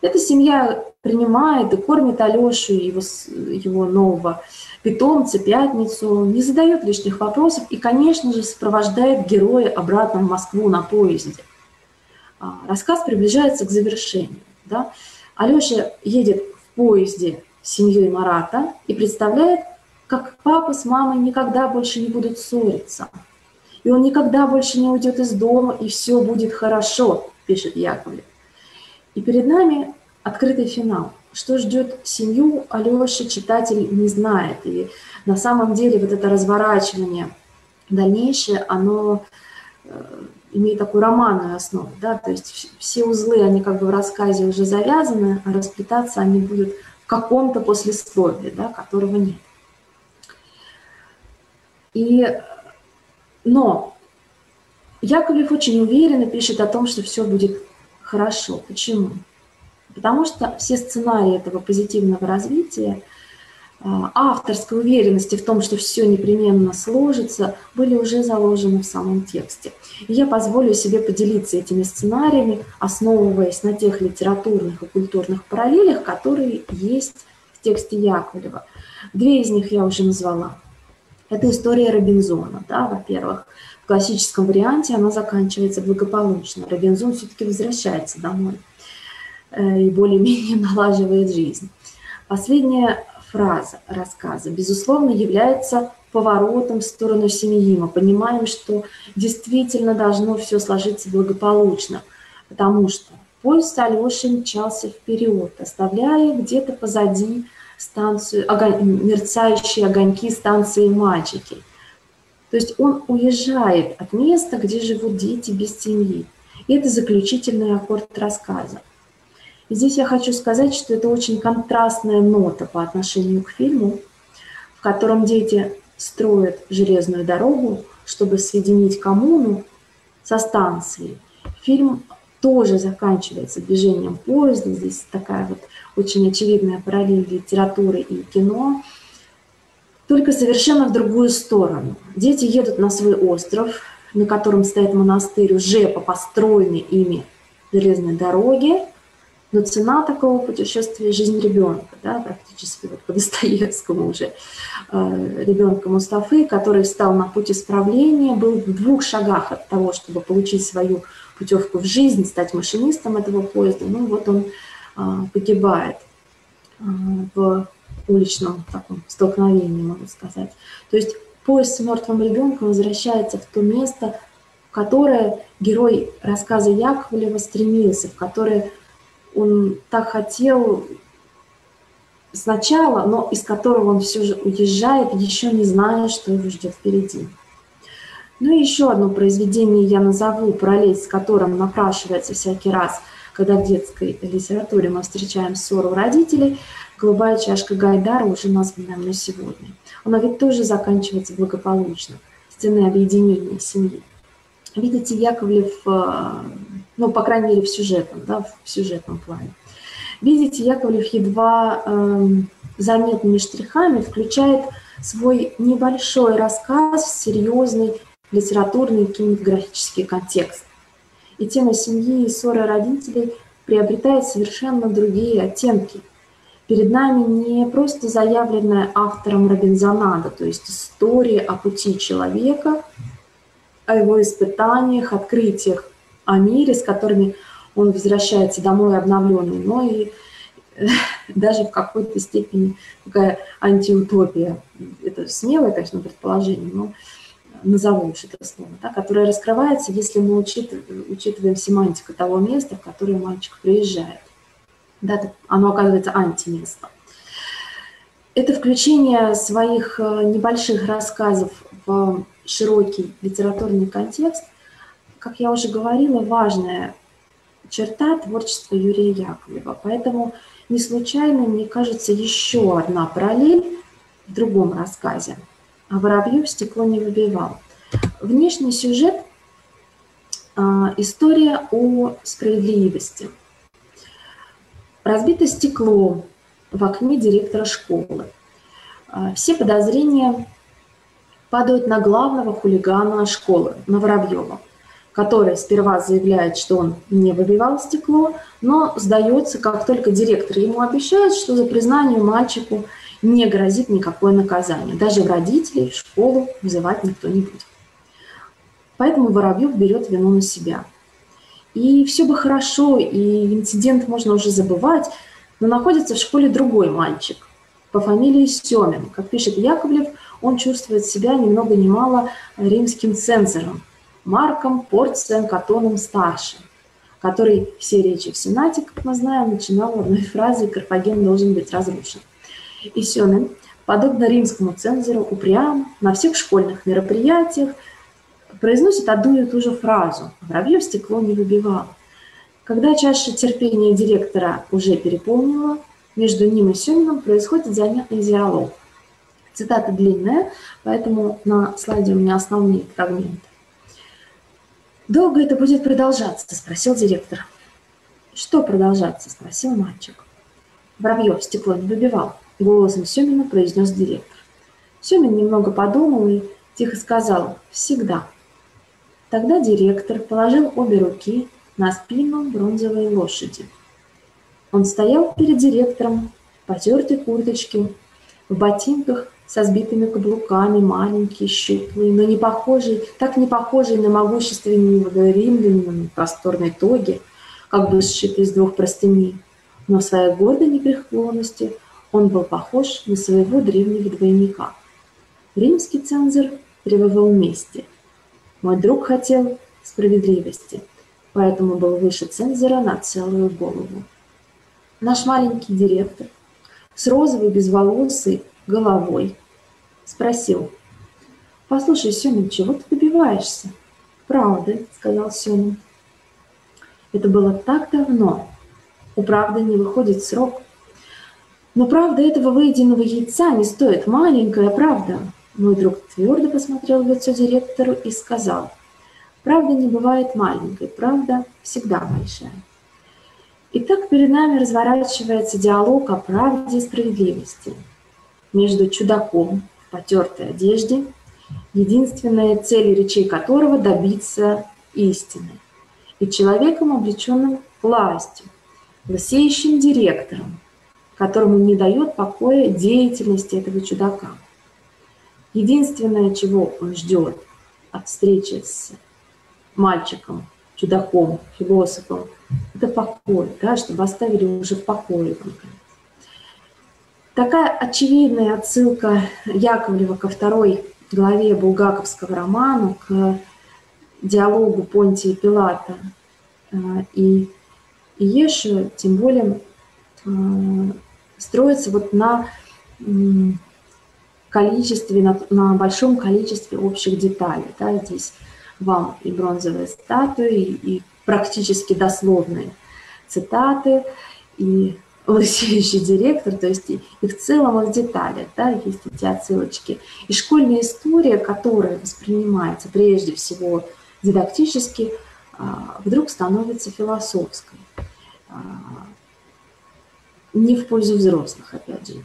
Эта семья принимает и кормит Алешу, его, его нового питомца, пятницу, не задает лишних вопросов и, конечно же, сопровождает героя обратно в Москву на поезде. А, рассказ приближается к завершению. Да? Алеша едет в поезде семьей Марата и представляет, как папа с мамой никогда больше не будут ссориться. И он никогда больше не уйдет из дома, и все будет хорошо, пишет Яковлев. И перед нами открытый финал. Что ждет семью, Алеша читатель не знает. И на самом деле вот это разворачивание дальнейшее, оно э, имеет такую романную основу. Да? То есть все узлы, они как бы в рассказе уже завязаны, а расплетаться они будут в каком-то послесловии, да, которого нет. И, но Яковлев очень уверенно пишет о том, что все будет хорошо. Почему? Потому что все сценарии этого позитивного развития – а, авторской уверенности в том, что все непременно сложится, были уже заложены в самом тексте. И я позволю себе поделиться этими сценариями, основываясь на тех литературных и культурных параллелях, которые есть в тексте Яковлева. Две из них я уже назвала. Это история Робинзона, да, во-первых. В классическом варианте она заканчивается благополучно. Робинзон все-таки возвращается домой и более-менее налаживает жизнь. Последняя фраза рассказа, безусловно, является поворотом в сторону семьи. Мы понимаем, что действительно должно все сложиться благополучно, потому что поезд Алеши мчался вперед, оставляя где-то позади станцию, огонь, мерцающие огоньки станции мальчики. То есть он уезжает от места, где живут дети без семьи. И это заключительный аккорд рассказа. И здесь я хочу сказать, что это очень контрастная нота по отношению к фильму, в котором дети строят железную дорогу, чтобы соединить коммуну со станцией. Фильм тоже заканчивается движением поезда. Здесь такая вот очень очевидная параллель литературы и кино, только совершенно в другую сторону. Дети едут на свой остров, на котором стоит монастырь уже по построенной ими железной дороге, Но цена такого путешествия – жизнь ребенка, да, практически вот по Достоевскому уже, э, ребенка Мустафы, который стал на путь исправления, был в двух шагах от того, чтобы получить свою путевку в жизнь, стать машинистом этого поезда. Ну вот он э, погибает э, в уличном таком столкновении, могу сказать. То есть поезд с мертвым ребенком возвращается в то место, в которое герой рассказа Яковлева стремился, в которое он так хотел сначала, но из которого он все же уезжает, еще не зная, что его ждет впереди. Ну и еще одно произведение я назову, параллель с которым напрашивается всякий раз, когда в детской литературе мы встречаем ссору родителей, «Голубая чашка Гайдара» уже названная мной сегодня. Она ведь тоже заканчивается благополучно, сцены объединения семьи. Видите, Яковлев э, ну, по крайней мере, в сюжетном, да, в сюжетном плане. Видите, Яковлев едва э, заметными штрихами включает свой небольшой рассказ в серьезный литературный кинематографический контекст. И тема семьи и ссоры родителей приобретает совершенно другие оттенки. Перед нами не просто заявленная автором Робинзонада, то есть история о пути человека, о его испытаниях, открытиях, о мире, с которыми он возвращается домой обновленный, но и э, даже в какой-то степени такая антиутопия. Это смелое, конечно, предположение, но назову уж это слово, да, которое раскрывается, если мы учитываем, учитываем семантику того места, в которое мальчик приезжает. Да, оно оказывается антиместом. Это включение своих э, небольших рассказов в широкий литературный контекст как я уже говорила, важная черта творчества Юрия Яковлева. Поэтому не случайно, мне кажется, еще одна параллель в другом рассказе. А Воробьев стекло не выбивал. Внешний сюжет а, – история о справедливости. Разбито стекло в окне директора школы. А, все подозрения падают на главного хулигана школы, на Воробьева – который сперва заявляет, что он не выбивал стекло, но сдается, как только директор ему обещает, что за признание мальчику не грозит никакое наказание. Даже родителей в школу вызывать никто не будет. Поэтому Воробьев берет вину на себя. И все бы хорошо, и инцидент можно уже забывать, но находится в школе другой мальчик по фамилии Семин. Как пишет Яковлев, он чувствует себя ни много ни мало римским цензором – Марком Портсен Катоном старшим, который все речи в Сенате, как мы знаем, начинал одной фразой «Карфаген должен быть разрушен». И Сёнэн, подобно римскому цензору, упрям на всех школьных мероприятиях произносит одну и ту же фразу «Воробьев стекло не выбивал». Когда чаша терпения директора уже переполнила, между ним и Сёнином происходит занятный диалог. Цитата длинная, поэтому на слайде у меня основные фрагменты. «Долго это будет продолжаться?» – спросил директор. «Что продолжаться?» – спросил мальчик. Воробьев стекло не выбивал. Голосом Семина произнес директор. Семин немного подумал и тихо сказал «Всегда». Тогда директор положил обе руки на спину бронзовой лошади. Он стоял перед директором в потертой курточке, в ботинках со сбитыми каблуками, маленький, щуплый, но не похожий, так не похожий на могущественного римлянина на просторной тоге, как бы сшитый из двух простыней. Но в своей гордой непреклонности он был похож на своего древнего двойника. Римский цензор требовал мести. Мой друг хотел справедливости, поэтому был выше цензора на целую голову. Наш маленький директор с розовой безволосой головой. Спросил. «Послушай, Семен, чего ты добиваешься?» «Правды», — сказал Семен. Это было так давно. У правды не выходит срок. Но правда этого выеденного яйца не стоит. Маленькая правда. Мой друг твердо посмотрел в лицо директору и сказал. Правда не бывает маленькой, правда всегда большая. Итак, перед нами разворачивается диалог о правде и справедливости между чудаком в потертой одежде, единственная цель речей которого добиться истины, и человеком, облеченным властью, лысеющим директором, которому не дает покоя деятельность этого чудака. Единственное, чего он ждет от встречи с мальчиком, чудаком, философом, это покой, да, чтобы оставили уже в покое. Такая очевидная отсылка Яковлева ко второй главе булгаковского романа, к диалогу Понтия Пилата э, и Иешуа, тем более э, строится вот на количестве, на, на большом количестве общих деталей. Да, здесь вам и бронзовые статуи, и, и практически дословные цитаты, и лысеющий директор, то есть и, и в целом в деталях, да, есть эти отсылочки. И школьная история, которая воспринимается прежде всего дидактически, а, вдруг становится философской. А, не в пользу взрослых, опять же.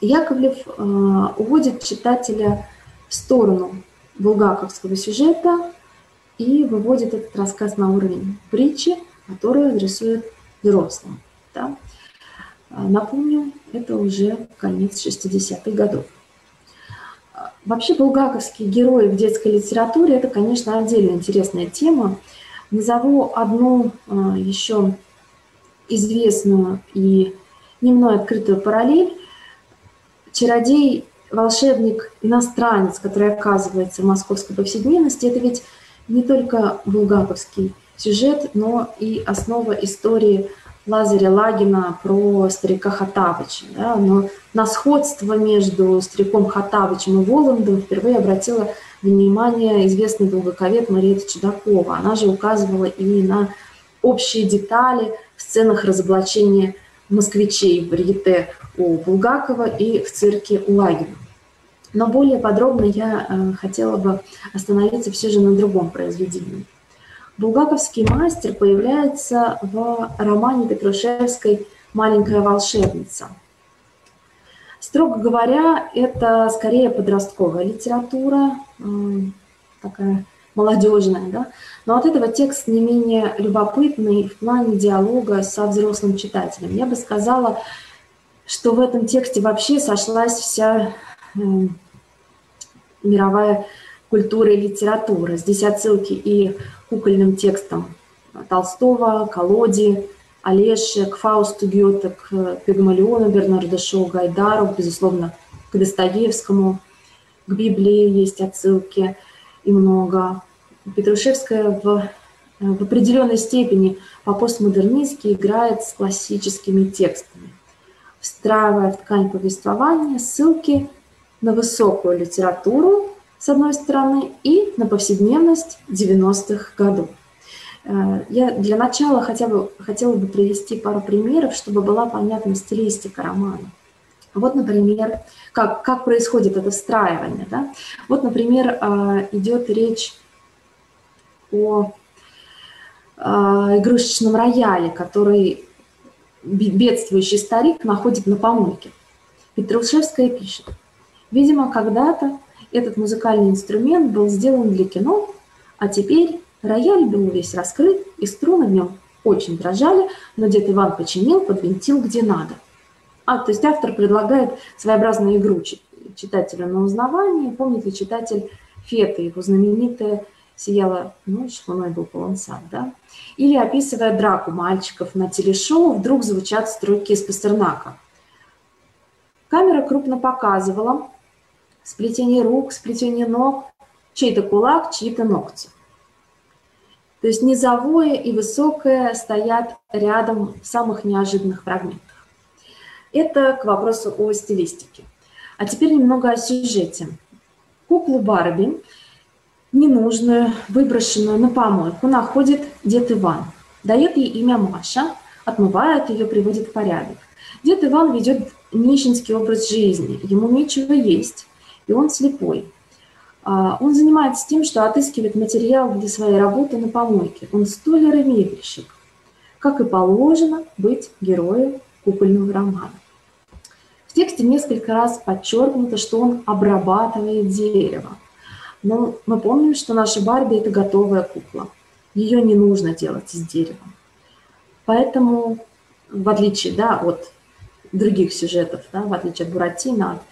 Яковлев а, уводит читателя в сторону булгаковского сюжета и выводит этот рассказ на уровень притчи, которую адресует взрослым. Да? Напомню, это уже конец 60-х годов. Вообще булгаковские герои в детской литературе – это, конечно, отдельно интересная тема. Назову одну еще известную и не мной открытую параллель. Чародей, волшебник, иностранец, который оказывается в московской повседневности, это ведь не только булгаковский сюжет, но и основа истории Лазаря Лагина про старика Хатабыча. Да? Но на сходство между стариком Хатабычем и Воландом впервые обратила внимание известный долгоковед Мария Чудакова. Она же указывала и на общие детали в сценах разоблачения москвичей в Рите у Булгакова и в цирке у Лагина. Но более подробно я э, хотела бы остановиться все же на другом произведении. Булгаковский мастер появляется в романе Петрушевской «Маленькая волшебница». Строго говоря, это скорее подростковая литература, такая молодежная, да? но от этого текст не менее любопытный в плане диалога со взрослым читателем. Я бы сказала, что в этом тексте вообще сошлась вся э, мировая культура и литература. Здесь отсылки и кукольным текстам Толстого, Колоди, Олеши, к Фаусту Гёте, к Пигмалиону, Бернарда Шоу, Гайдару, безусловно, к Достоевскому, к Библии есть отсылки и много. Петрушевская в, в определенной степени по-постмодернистски играет с классическими текстами, встраивая в ткань повествования ссылки на высокую литературу, с одной стороны, и на повседневность 90-х годов. Э, я для начала хотя бы хотела бы привести пару примеров, чтобы была понятна стилистика романа. Вот, например, как, как происходит это встраивание. Да? Вот, например, э, идет речь о э, игрушечном рояле, который бедствующий старик находит на помойке. Петрушевская пишет. Видимо, когда-то этот музыкальный инструмент был сделан для кино, а теперь рояль был весь раскрыт, и струны в нем очень дрожали, но дед Иван починил, подвинтил где надо. А, то есть автор предлагает своеобразную игру читателю на узнавание. Помнит ли читатель Фета, его знаменитая «Сияла ночь, луной был полон сад», да? Или, описывая драку мальчиков на телешоу, вдруг звучат строки из Пастернака. Камера крупно показывала, сплетение рук, сплетение ног, чей-то кулак, чьи-то ногти. То есть низовое и высокое стоят рядом в самых неожиданных фрагментах. Это к вопросу о стилистике. А теперь немного о сюжете. Куклу Барби, ненужную, выброшенную на помойку, находит дед Иван. Дает ей имя Маша, отмывает ее, приводит в порядок. Дед Иван ведет нищенский образ жизни, ему нечего есть и он слепой. А, он занимается тем, что отыскивает материал для своей работы на помойке. Он столер и мебельщик. Как и положено быть героем кукольного романа. В тексте несколько раз подчеркнуто, что он обрабатывает дерево. Но мы помним, что наша Барби – это готовая кукла. Ее не нужно делать из дерева. Поэтому в отличие да, от других сюжетов, да, в отличие от Буратино, от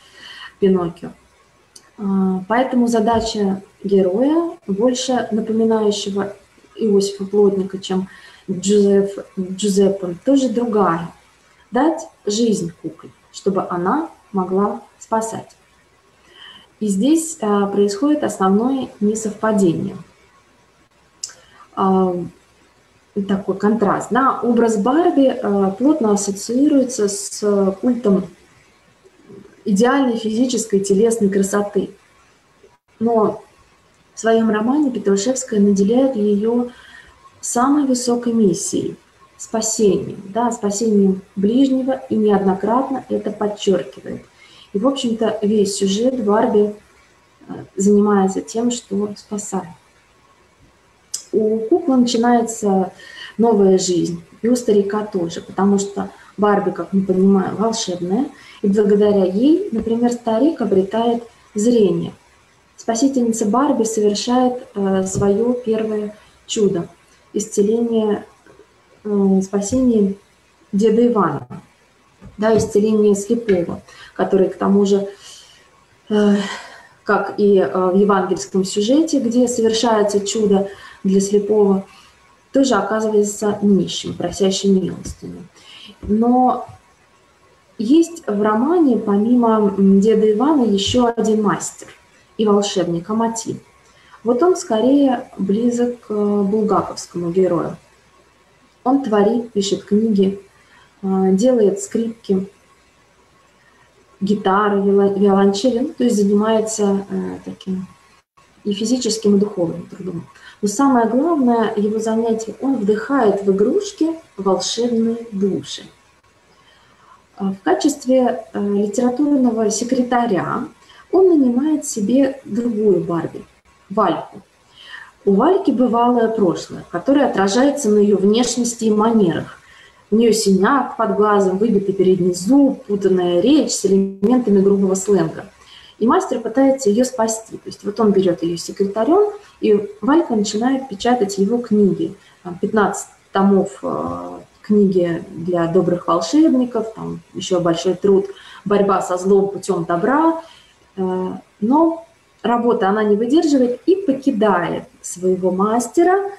Пиноккио. А, поэтому задача героя, больше напоминающего Иосифа Плотника, чем Джузеф, Джузеппе, тоже другая. Дать жизнь кукле, чтобы она могла спасать. И здесь а, происходит основное несовпадение. А, такой контраст. Да? Образ Барби плотно ассоциируется с культом идеальной физической телесной красоты. Но в своем романе Петрушевская наделяет ее самой высокой миссией – спасением, да, спасением ближнего, и неоднократно это подчеркивает. И, в общем-то, весь сюжет Барби э, занимается тем, что спасает. У куклы начинается новая жизнь, и у старика тоже, потому что Барби, как мы понимаем, волшебная, и благодаря ей, например, старик обретает зрение. Спасительница Барби совершает э, свое первое чудо – исцеление, э, спасение деда Ивана, да, исцеление слепого, который, к тому же, э, как и э, в евангельском сюжете, где совершается чудо для слепого, тоже оказывается нищим, просящим милостыню. Но есть в романе, помимо деда Ивана, еще один мастер и волшебник Амати. Вот он скорее близок к булгаковскому герою. Он творит, пишет книги, э, делает скрипки, гитары, виолончели, ну, то есть занимается э, таким и физическим, и духовным трудом. Но самое главное его занятие, он вдыхает в игрушки волшебные души – а, в качестве э, литературного секретаря он нанимает себе другую Барби, Вальку. У Вальки бывалое прошлое, которое отражается на ее внешности и манерах. У нее синяк под глазом, выбитый передний зуб, путанная речь с элементами грубого сленга. И мастер пытается ее спасти. То есть вот он берет ее секретарем, и Валька начинает печатать его книги. 15 томов э, книги для добрых волшебников, там еще большой труд «Борьба со злом путем добра». Э, но работа она не выдерживает и покидает своего мастера,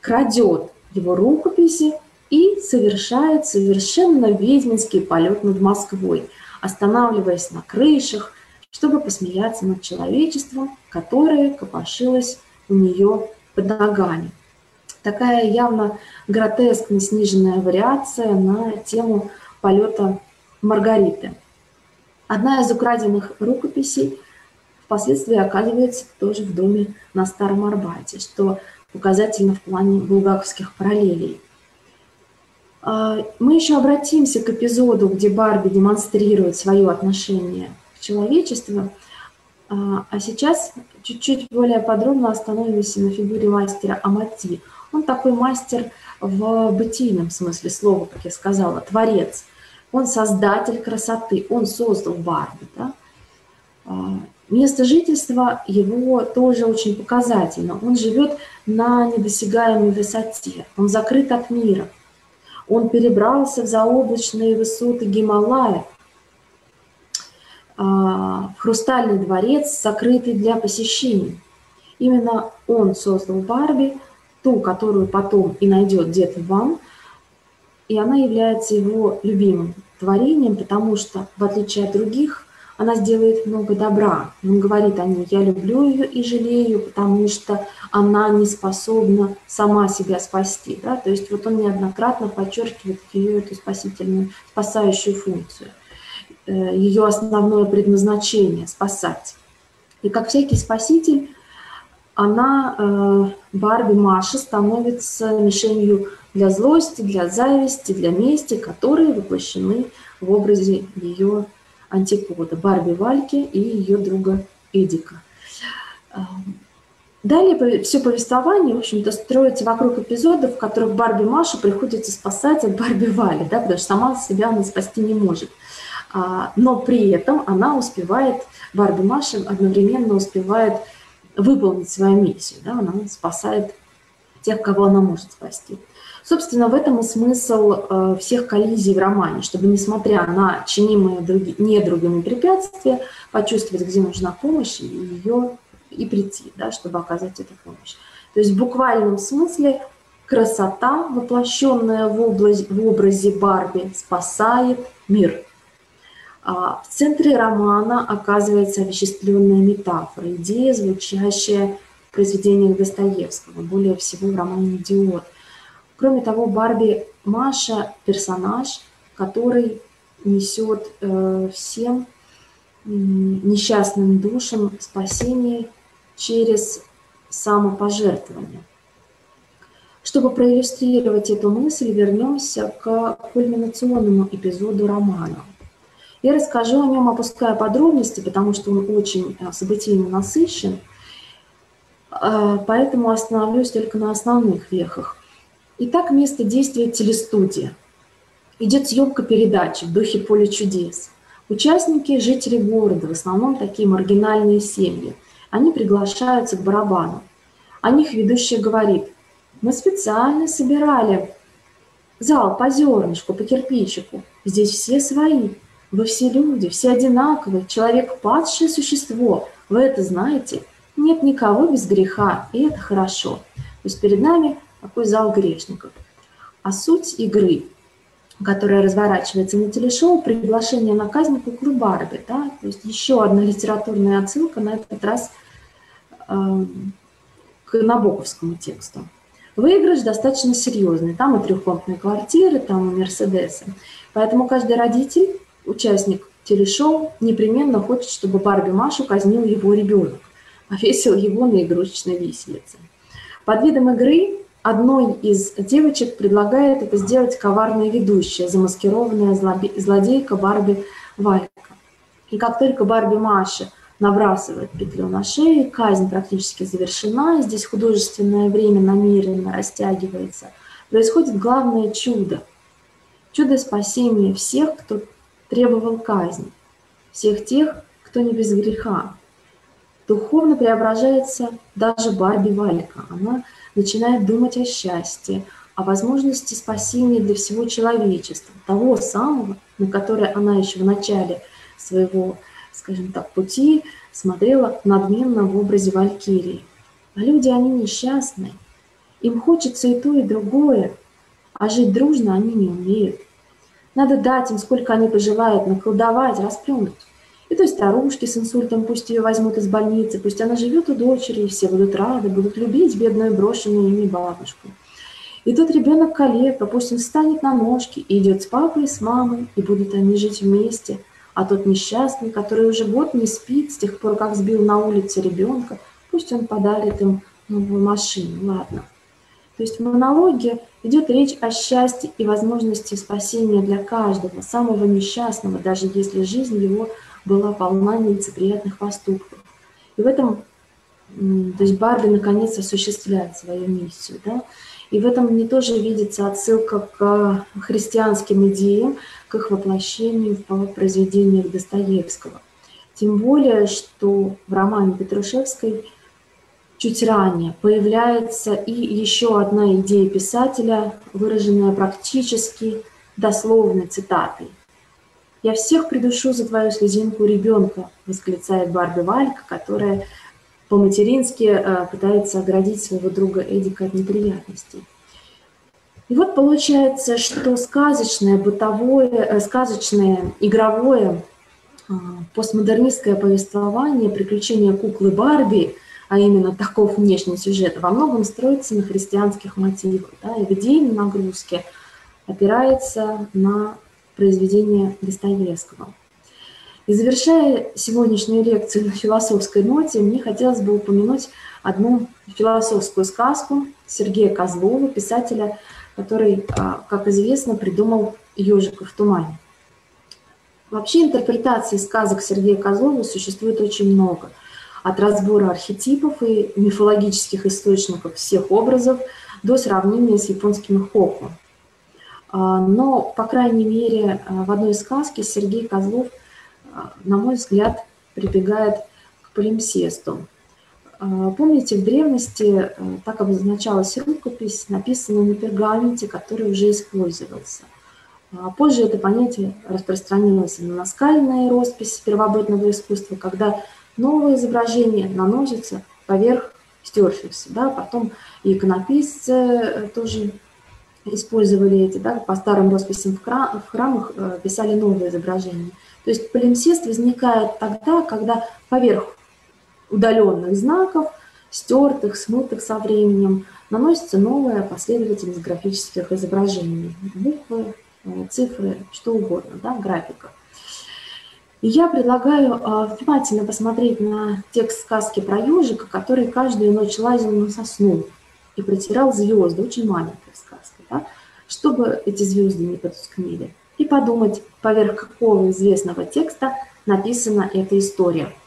крадет его рукописи и совершает совершенно ведьминский полет над Москвой, останавливаясь на крышах, чтобы посмеяться над человечеством, которое копошилось у нее под ногами такая явно гротескно сниженная вариация на тему полета Маргариты. Одна из украденных рукописей впоследствии оказывается тоже в доме на Старом Арбате, что показательно в плане булгаковских параллелей. А, мы еще обратимся к эпизоду, где Барби демонстрирует свое отношение к человечеству, а, а сейчас чуть-чуть более подробно остановимся на фигуре мастера Амати – он такой мастер в бытийном смысле слова, как я сказала, творец. Он создатель красоты, он создал Барби. Да? А, место жительства его тоже очень показательно. Он живет на недосягаемой высоте, он закрыт от мира. Он перебрался в заоблачные высоты Гималая, в хрустальный дворец, закрытый для посещений. Именно он создал Барби, ту, которую потом и найдет дед Иван, и она является его любимым творением, потому что, в отличие от других, она сделает много добра. Он говорит о ней, я люблю ее и жалею, потому что она не способна сама себя спасти. Да? То есть вот он неоднократно подчеркивает ее эту спасительную, спасающую функцию, ее основное предназначение – спасать. И как всякий спаситель, она, э, Барби Маша, становится мишенью для злости, для зависти, для мести, которые воплощены в образе ее антипода Барби Вальки и ее друга Эдика. Э, далее все повествование, в общем-то, строится вокруг эпизодов, в которых Барби Маша приходится спасать от Барби Вали, да, потому что сама себя она спасти не может. А, но при этом она успевает, Барби Маша одновременно успевает выполнить свою миссию. Да? Она спасает тех, кого она может спасти. Собственно, в этом и смысл э, всех коллизий в романе, чтобы, несмотря на чинимые други, недругами препятствия, почувствовать, где нужна помощь, и ее и прийти, да, чтобы оказать эту помощь. То есть в буквальном смысле красота, воплощенная в, область, в образе Барби, спасает мир. А в центре романа оказывается овеществленная метафора, идея, звучащая в произведениях Достоевского, более всего в романе «Идиот». Кроме того, Барби Маша – персонаж, который несет э, всем несчастным душам спасение через самопожертвование. Чтобы проиллюстрировать эту мысль, вернемся к кульминационному эпизоду романа. Я расскажу о нем, опуская подробности, потому что он очень э, событийно насыщен, э, поэтому остановлюсь только на основных вехах. Итак, место действия – телестудия. Идет съемка передачи в духе «Поле чудес». Участники – жители города, в основном такие маргинальные семьи. Они приглашаются к барабану. О них ведущая говорит, мы специально собирали зал по зернышку, по кирпичику. Здесь все свои. Вы все люди, все одинаковые. Человек – падшее существо. Вы это знаете? Нет никого без греха, и это хорошо. То есть перед нами такой зал грешников. А суть игры, которая разворачивается на телешоу, приглашение на казнь куклы Барби. Да? То есть еще одна литературная отсылка, на этот раз э, к Набоковскому тексту. Выигрыш достаточно серьезный. Там и трехкомнатные квартиры, там и Мерседесы. Поэтому каждый родитель, участник телешоу, непременно хочет, чтобы Барби Машу казнил его ребенок, повесил его на игрушечной виселице. Под видом игры одной из девочек предлагает это сделать коварная ведущая, замаскированная злодейка Барби Валька. И как только Барби Маша набрасывает петлю на шею, казнь практически завершена, здесь художественное время намеренно растягивается, происходит главное чудо. Чудо спасения всех, кто требовал казни, всех тех, кто не без греха. Духовно преображается даже Барби Валька. Она начинает думать о счастье, о возможности спасения для всего человечества, того самого, на которое она еще в начале своего, скажем так, пути смотрела надменно в образе Валькирии. А люди, они несчастные. Им хочется и то, и другое, а жить дружно они не умеют. Надо дать им, сколько они пожелают, наколдовать, расплюнуть. И той старушке с инсультом пусть ее возьмут из больницы, пусть она живет у дочери, и все будут рады, будут любить бедную брошенную ими бабушку. И тот ребенок калека, пусть он встанет на ножки и идет с папой и с мамой, и будут они жить вместе. А тот несчастный, который уже год не спит с тех пор, как сбил на улице ребенка, пусть он подарит им новую машину, ладно. То есть в монологе идет речь о счастье и возможности спасения для каждого, самого несчастного, даже если жизнь его была полна нелицеприятных поступков. И в этом, то есть Барби наконец осуществляет свою миссию. Да? И в этом мне тоже видится отсылка к христианским идеям, к их воплощению в произведениях Достоевского. Тем более, что в романе Петрушевской чуть ранее появляется и еще одна идея писателя, выраженная практически дословной цитатой. «Я всех придушу за твою слезинку ребенка», – восклицает Барби Валька, которая по-матерински э, пытается оградить своего друга Эдика от неприятностей. И вот получается, что сказочное, бытовое, э, сказочное, игровое, э, постмодернистское повествование «Приключения куклы Барби», а именно таков внешний сюжет, во многом строится на христианских мотивах, да, и в идейной нагрузке опирается на произведения Достоевского. И завершая сегодняшнюю лекцию на философской ноте, мне хотелось бы упомянуть одну философскую сказку Сергея Козлова, писателя, который, а, как известно, придумал «Ежика в тумане». Вообще интерпретаций сказок Сергея Козлова существует очень много. От разбора архетипов и мифологических источников всех образов до сравнения с японским хокку. А, но, по крайней мере, а, в одной сказке Сергей Козлов, а, на мой взгляд, прибегает к полимсесту. Помните, в древности так обозначалась рукопись, написанная на пергаменте, который уже использовался. Позже это понятие распространилось на наскальные росписи первобытного искусства, когда новое изображение наносится поверх стершихся. Да? Потом иконописцы э, тоже использовали эти, да, по старым росписям в, храм, в храмах э, писали новые изображения. То есть полимсест возникает тогда, когда поверх удаленных знаков, стертых, смытых со временем, наносится новая последовательность графических изображений. Буквы, э, цифры, что угодно, да, графика. И я предлагаю э, внимательно посмотреть на текст сказки про ежика, который каждую ночь лазил на сосну и протирал звезды, очень маленькая сказка, да, чтобы эти звезды не потускнели. И подумать, поверх какого известного текста написана эта история –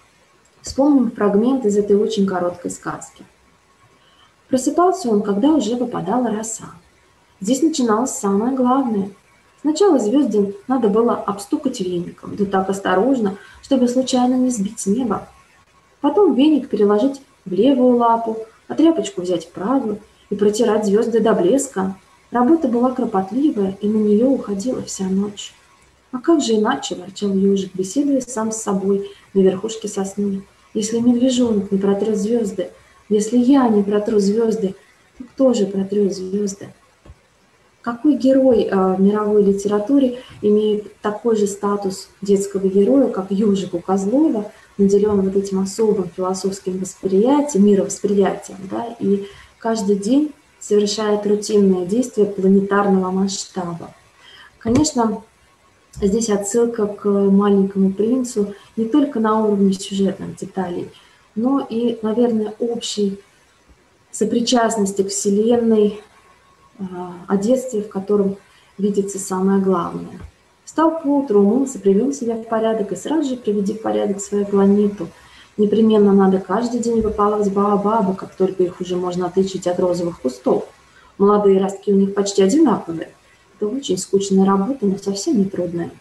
Вспомним фрагмент из этой очень короткой сказки. Просыпался он, когда уже выпадала роса. Здесь начиналось самое главное. Сначала звезды надо было обстукать веником, да так осторожно, чтобы случайно не сбить с неба. Потом веник переложить в левую лапу, а тряпочку взять в правую и протирать звезды до блеска. Работа была кропотливая, и на нее уходила вся ночь. А как же иначе, ворчал ежик, беседуя сам с собой на верхушке сосны. Если медвежонок не протрет звезды, если я не протру звезды, то кто же протрет звезды? Какой герой э, в мировой литературе имеет такой же статус детского героя, как Южик у Козлова, наделен вот этим особым философским восприятием, мировосприятием, да, и каждый день совершает рутинные действия планетарного масштаба. Конечно, Здесь отсылка к маленькому принцу не только на уровне сюжетных деталей, но и, наверное, общей сопричастности к Вселенной, о детстве, в котором видится самое главное. Встал поутру, умылся, привел себя в порядок и сразу же приведи в порядок свою планету. Непременно надо каждый день выпалывать баобабы, как только их уже можно отличить от розовых кустов. Молодые ростки у них почти одинаковые. Это очень скучная работа, но совсем не трудная.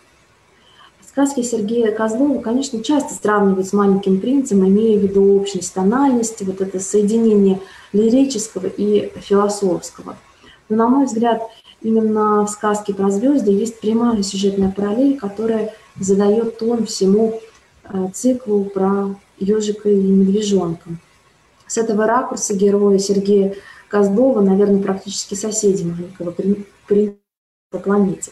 Сказки Сергея Козлова, конечно, часто сравнивают с «Маленьким принцем», имея в виду общность тональности, вот это соединение лирического и философского. Но, на мой взгляд, именно в сказке про звезды есть прямая сюжетная параллель, которая задает тон всему э, циклу про ежика и медвежонка. С этого ракурса героя Сергея Козлова, наверное, практически соседи маленького принца по планете.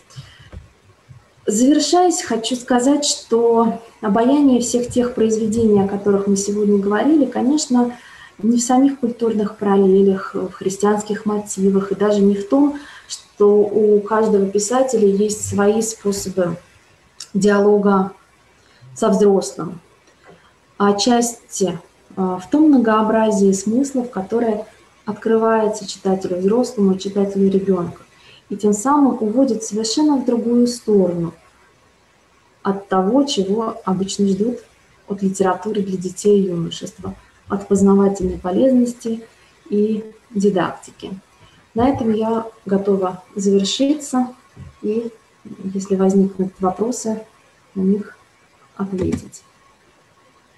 Завершаясь, хочу сказать, что обаяние всех тех произведений, о которых мы сегодня говорили, конечно, не в самих культурных параллелях, в христианских мотивах, и даже не в том, что у каждого писателя есть свои способы диалога со взрослым, а отчасти а, в том многообразии смыслов, которое открывается читателю взрослому и читателю ребенка и тем самым уводит совершенно в другую сторону от того, чего обычно ждут от литературы для детей и юношества, от познавательной полезности и дидактики. На этом я готова завершиться и, если возникнут вопросы, на них ответить.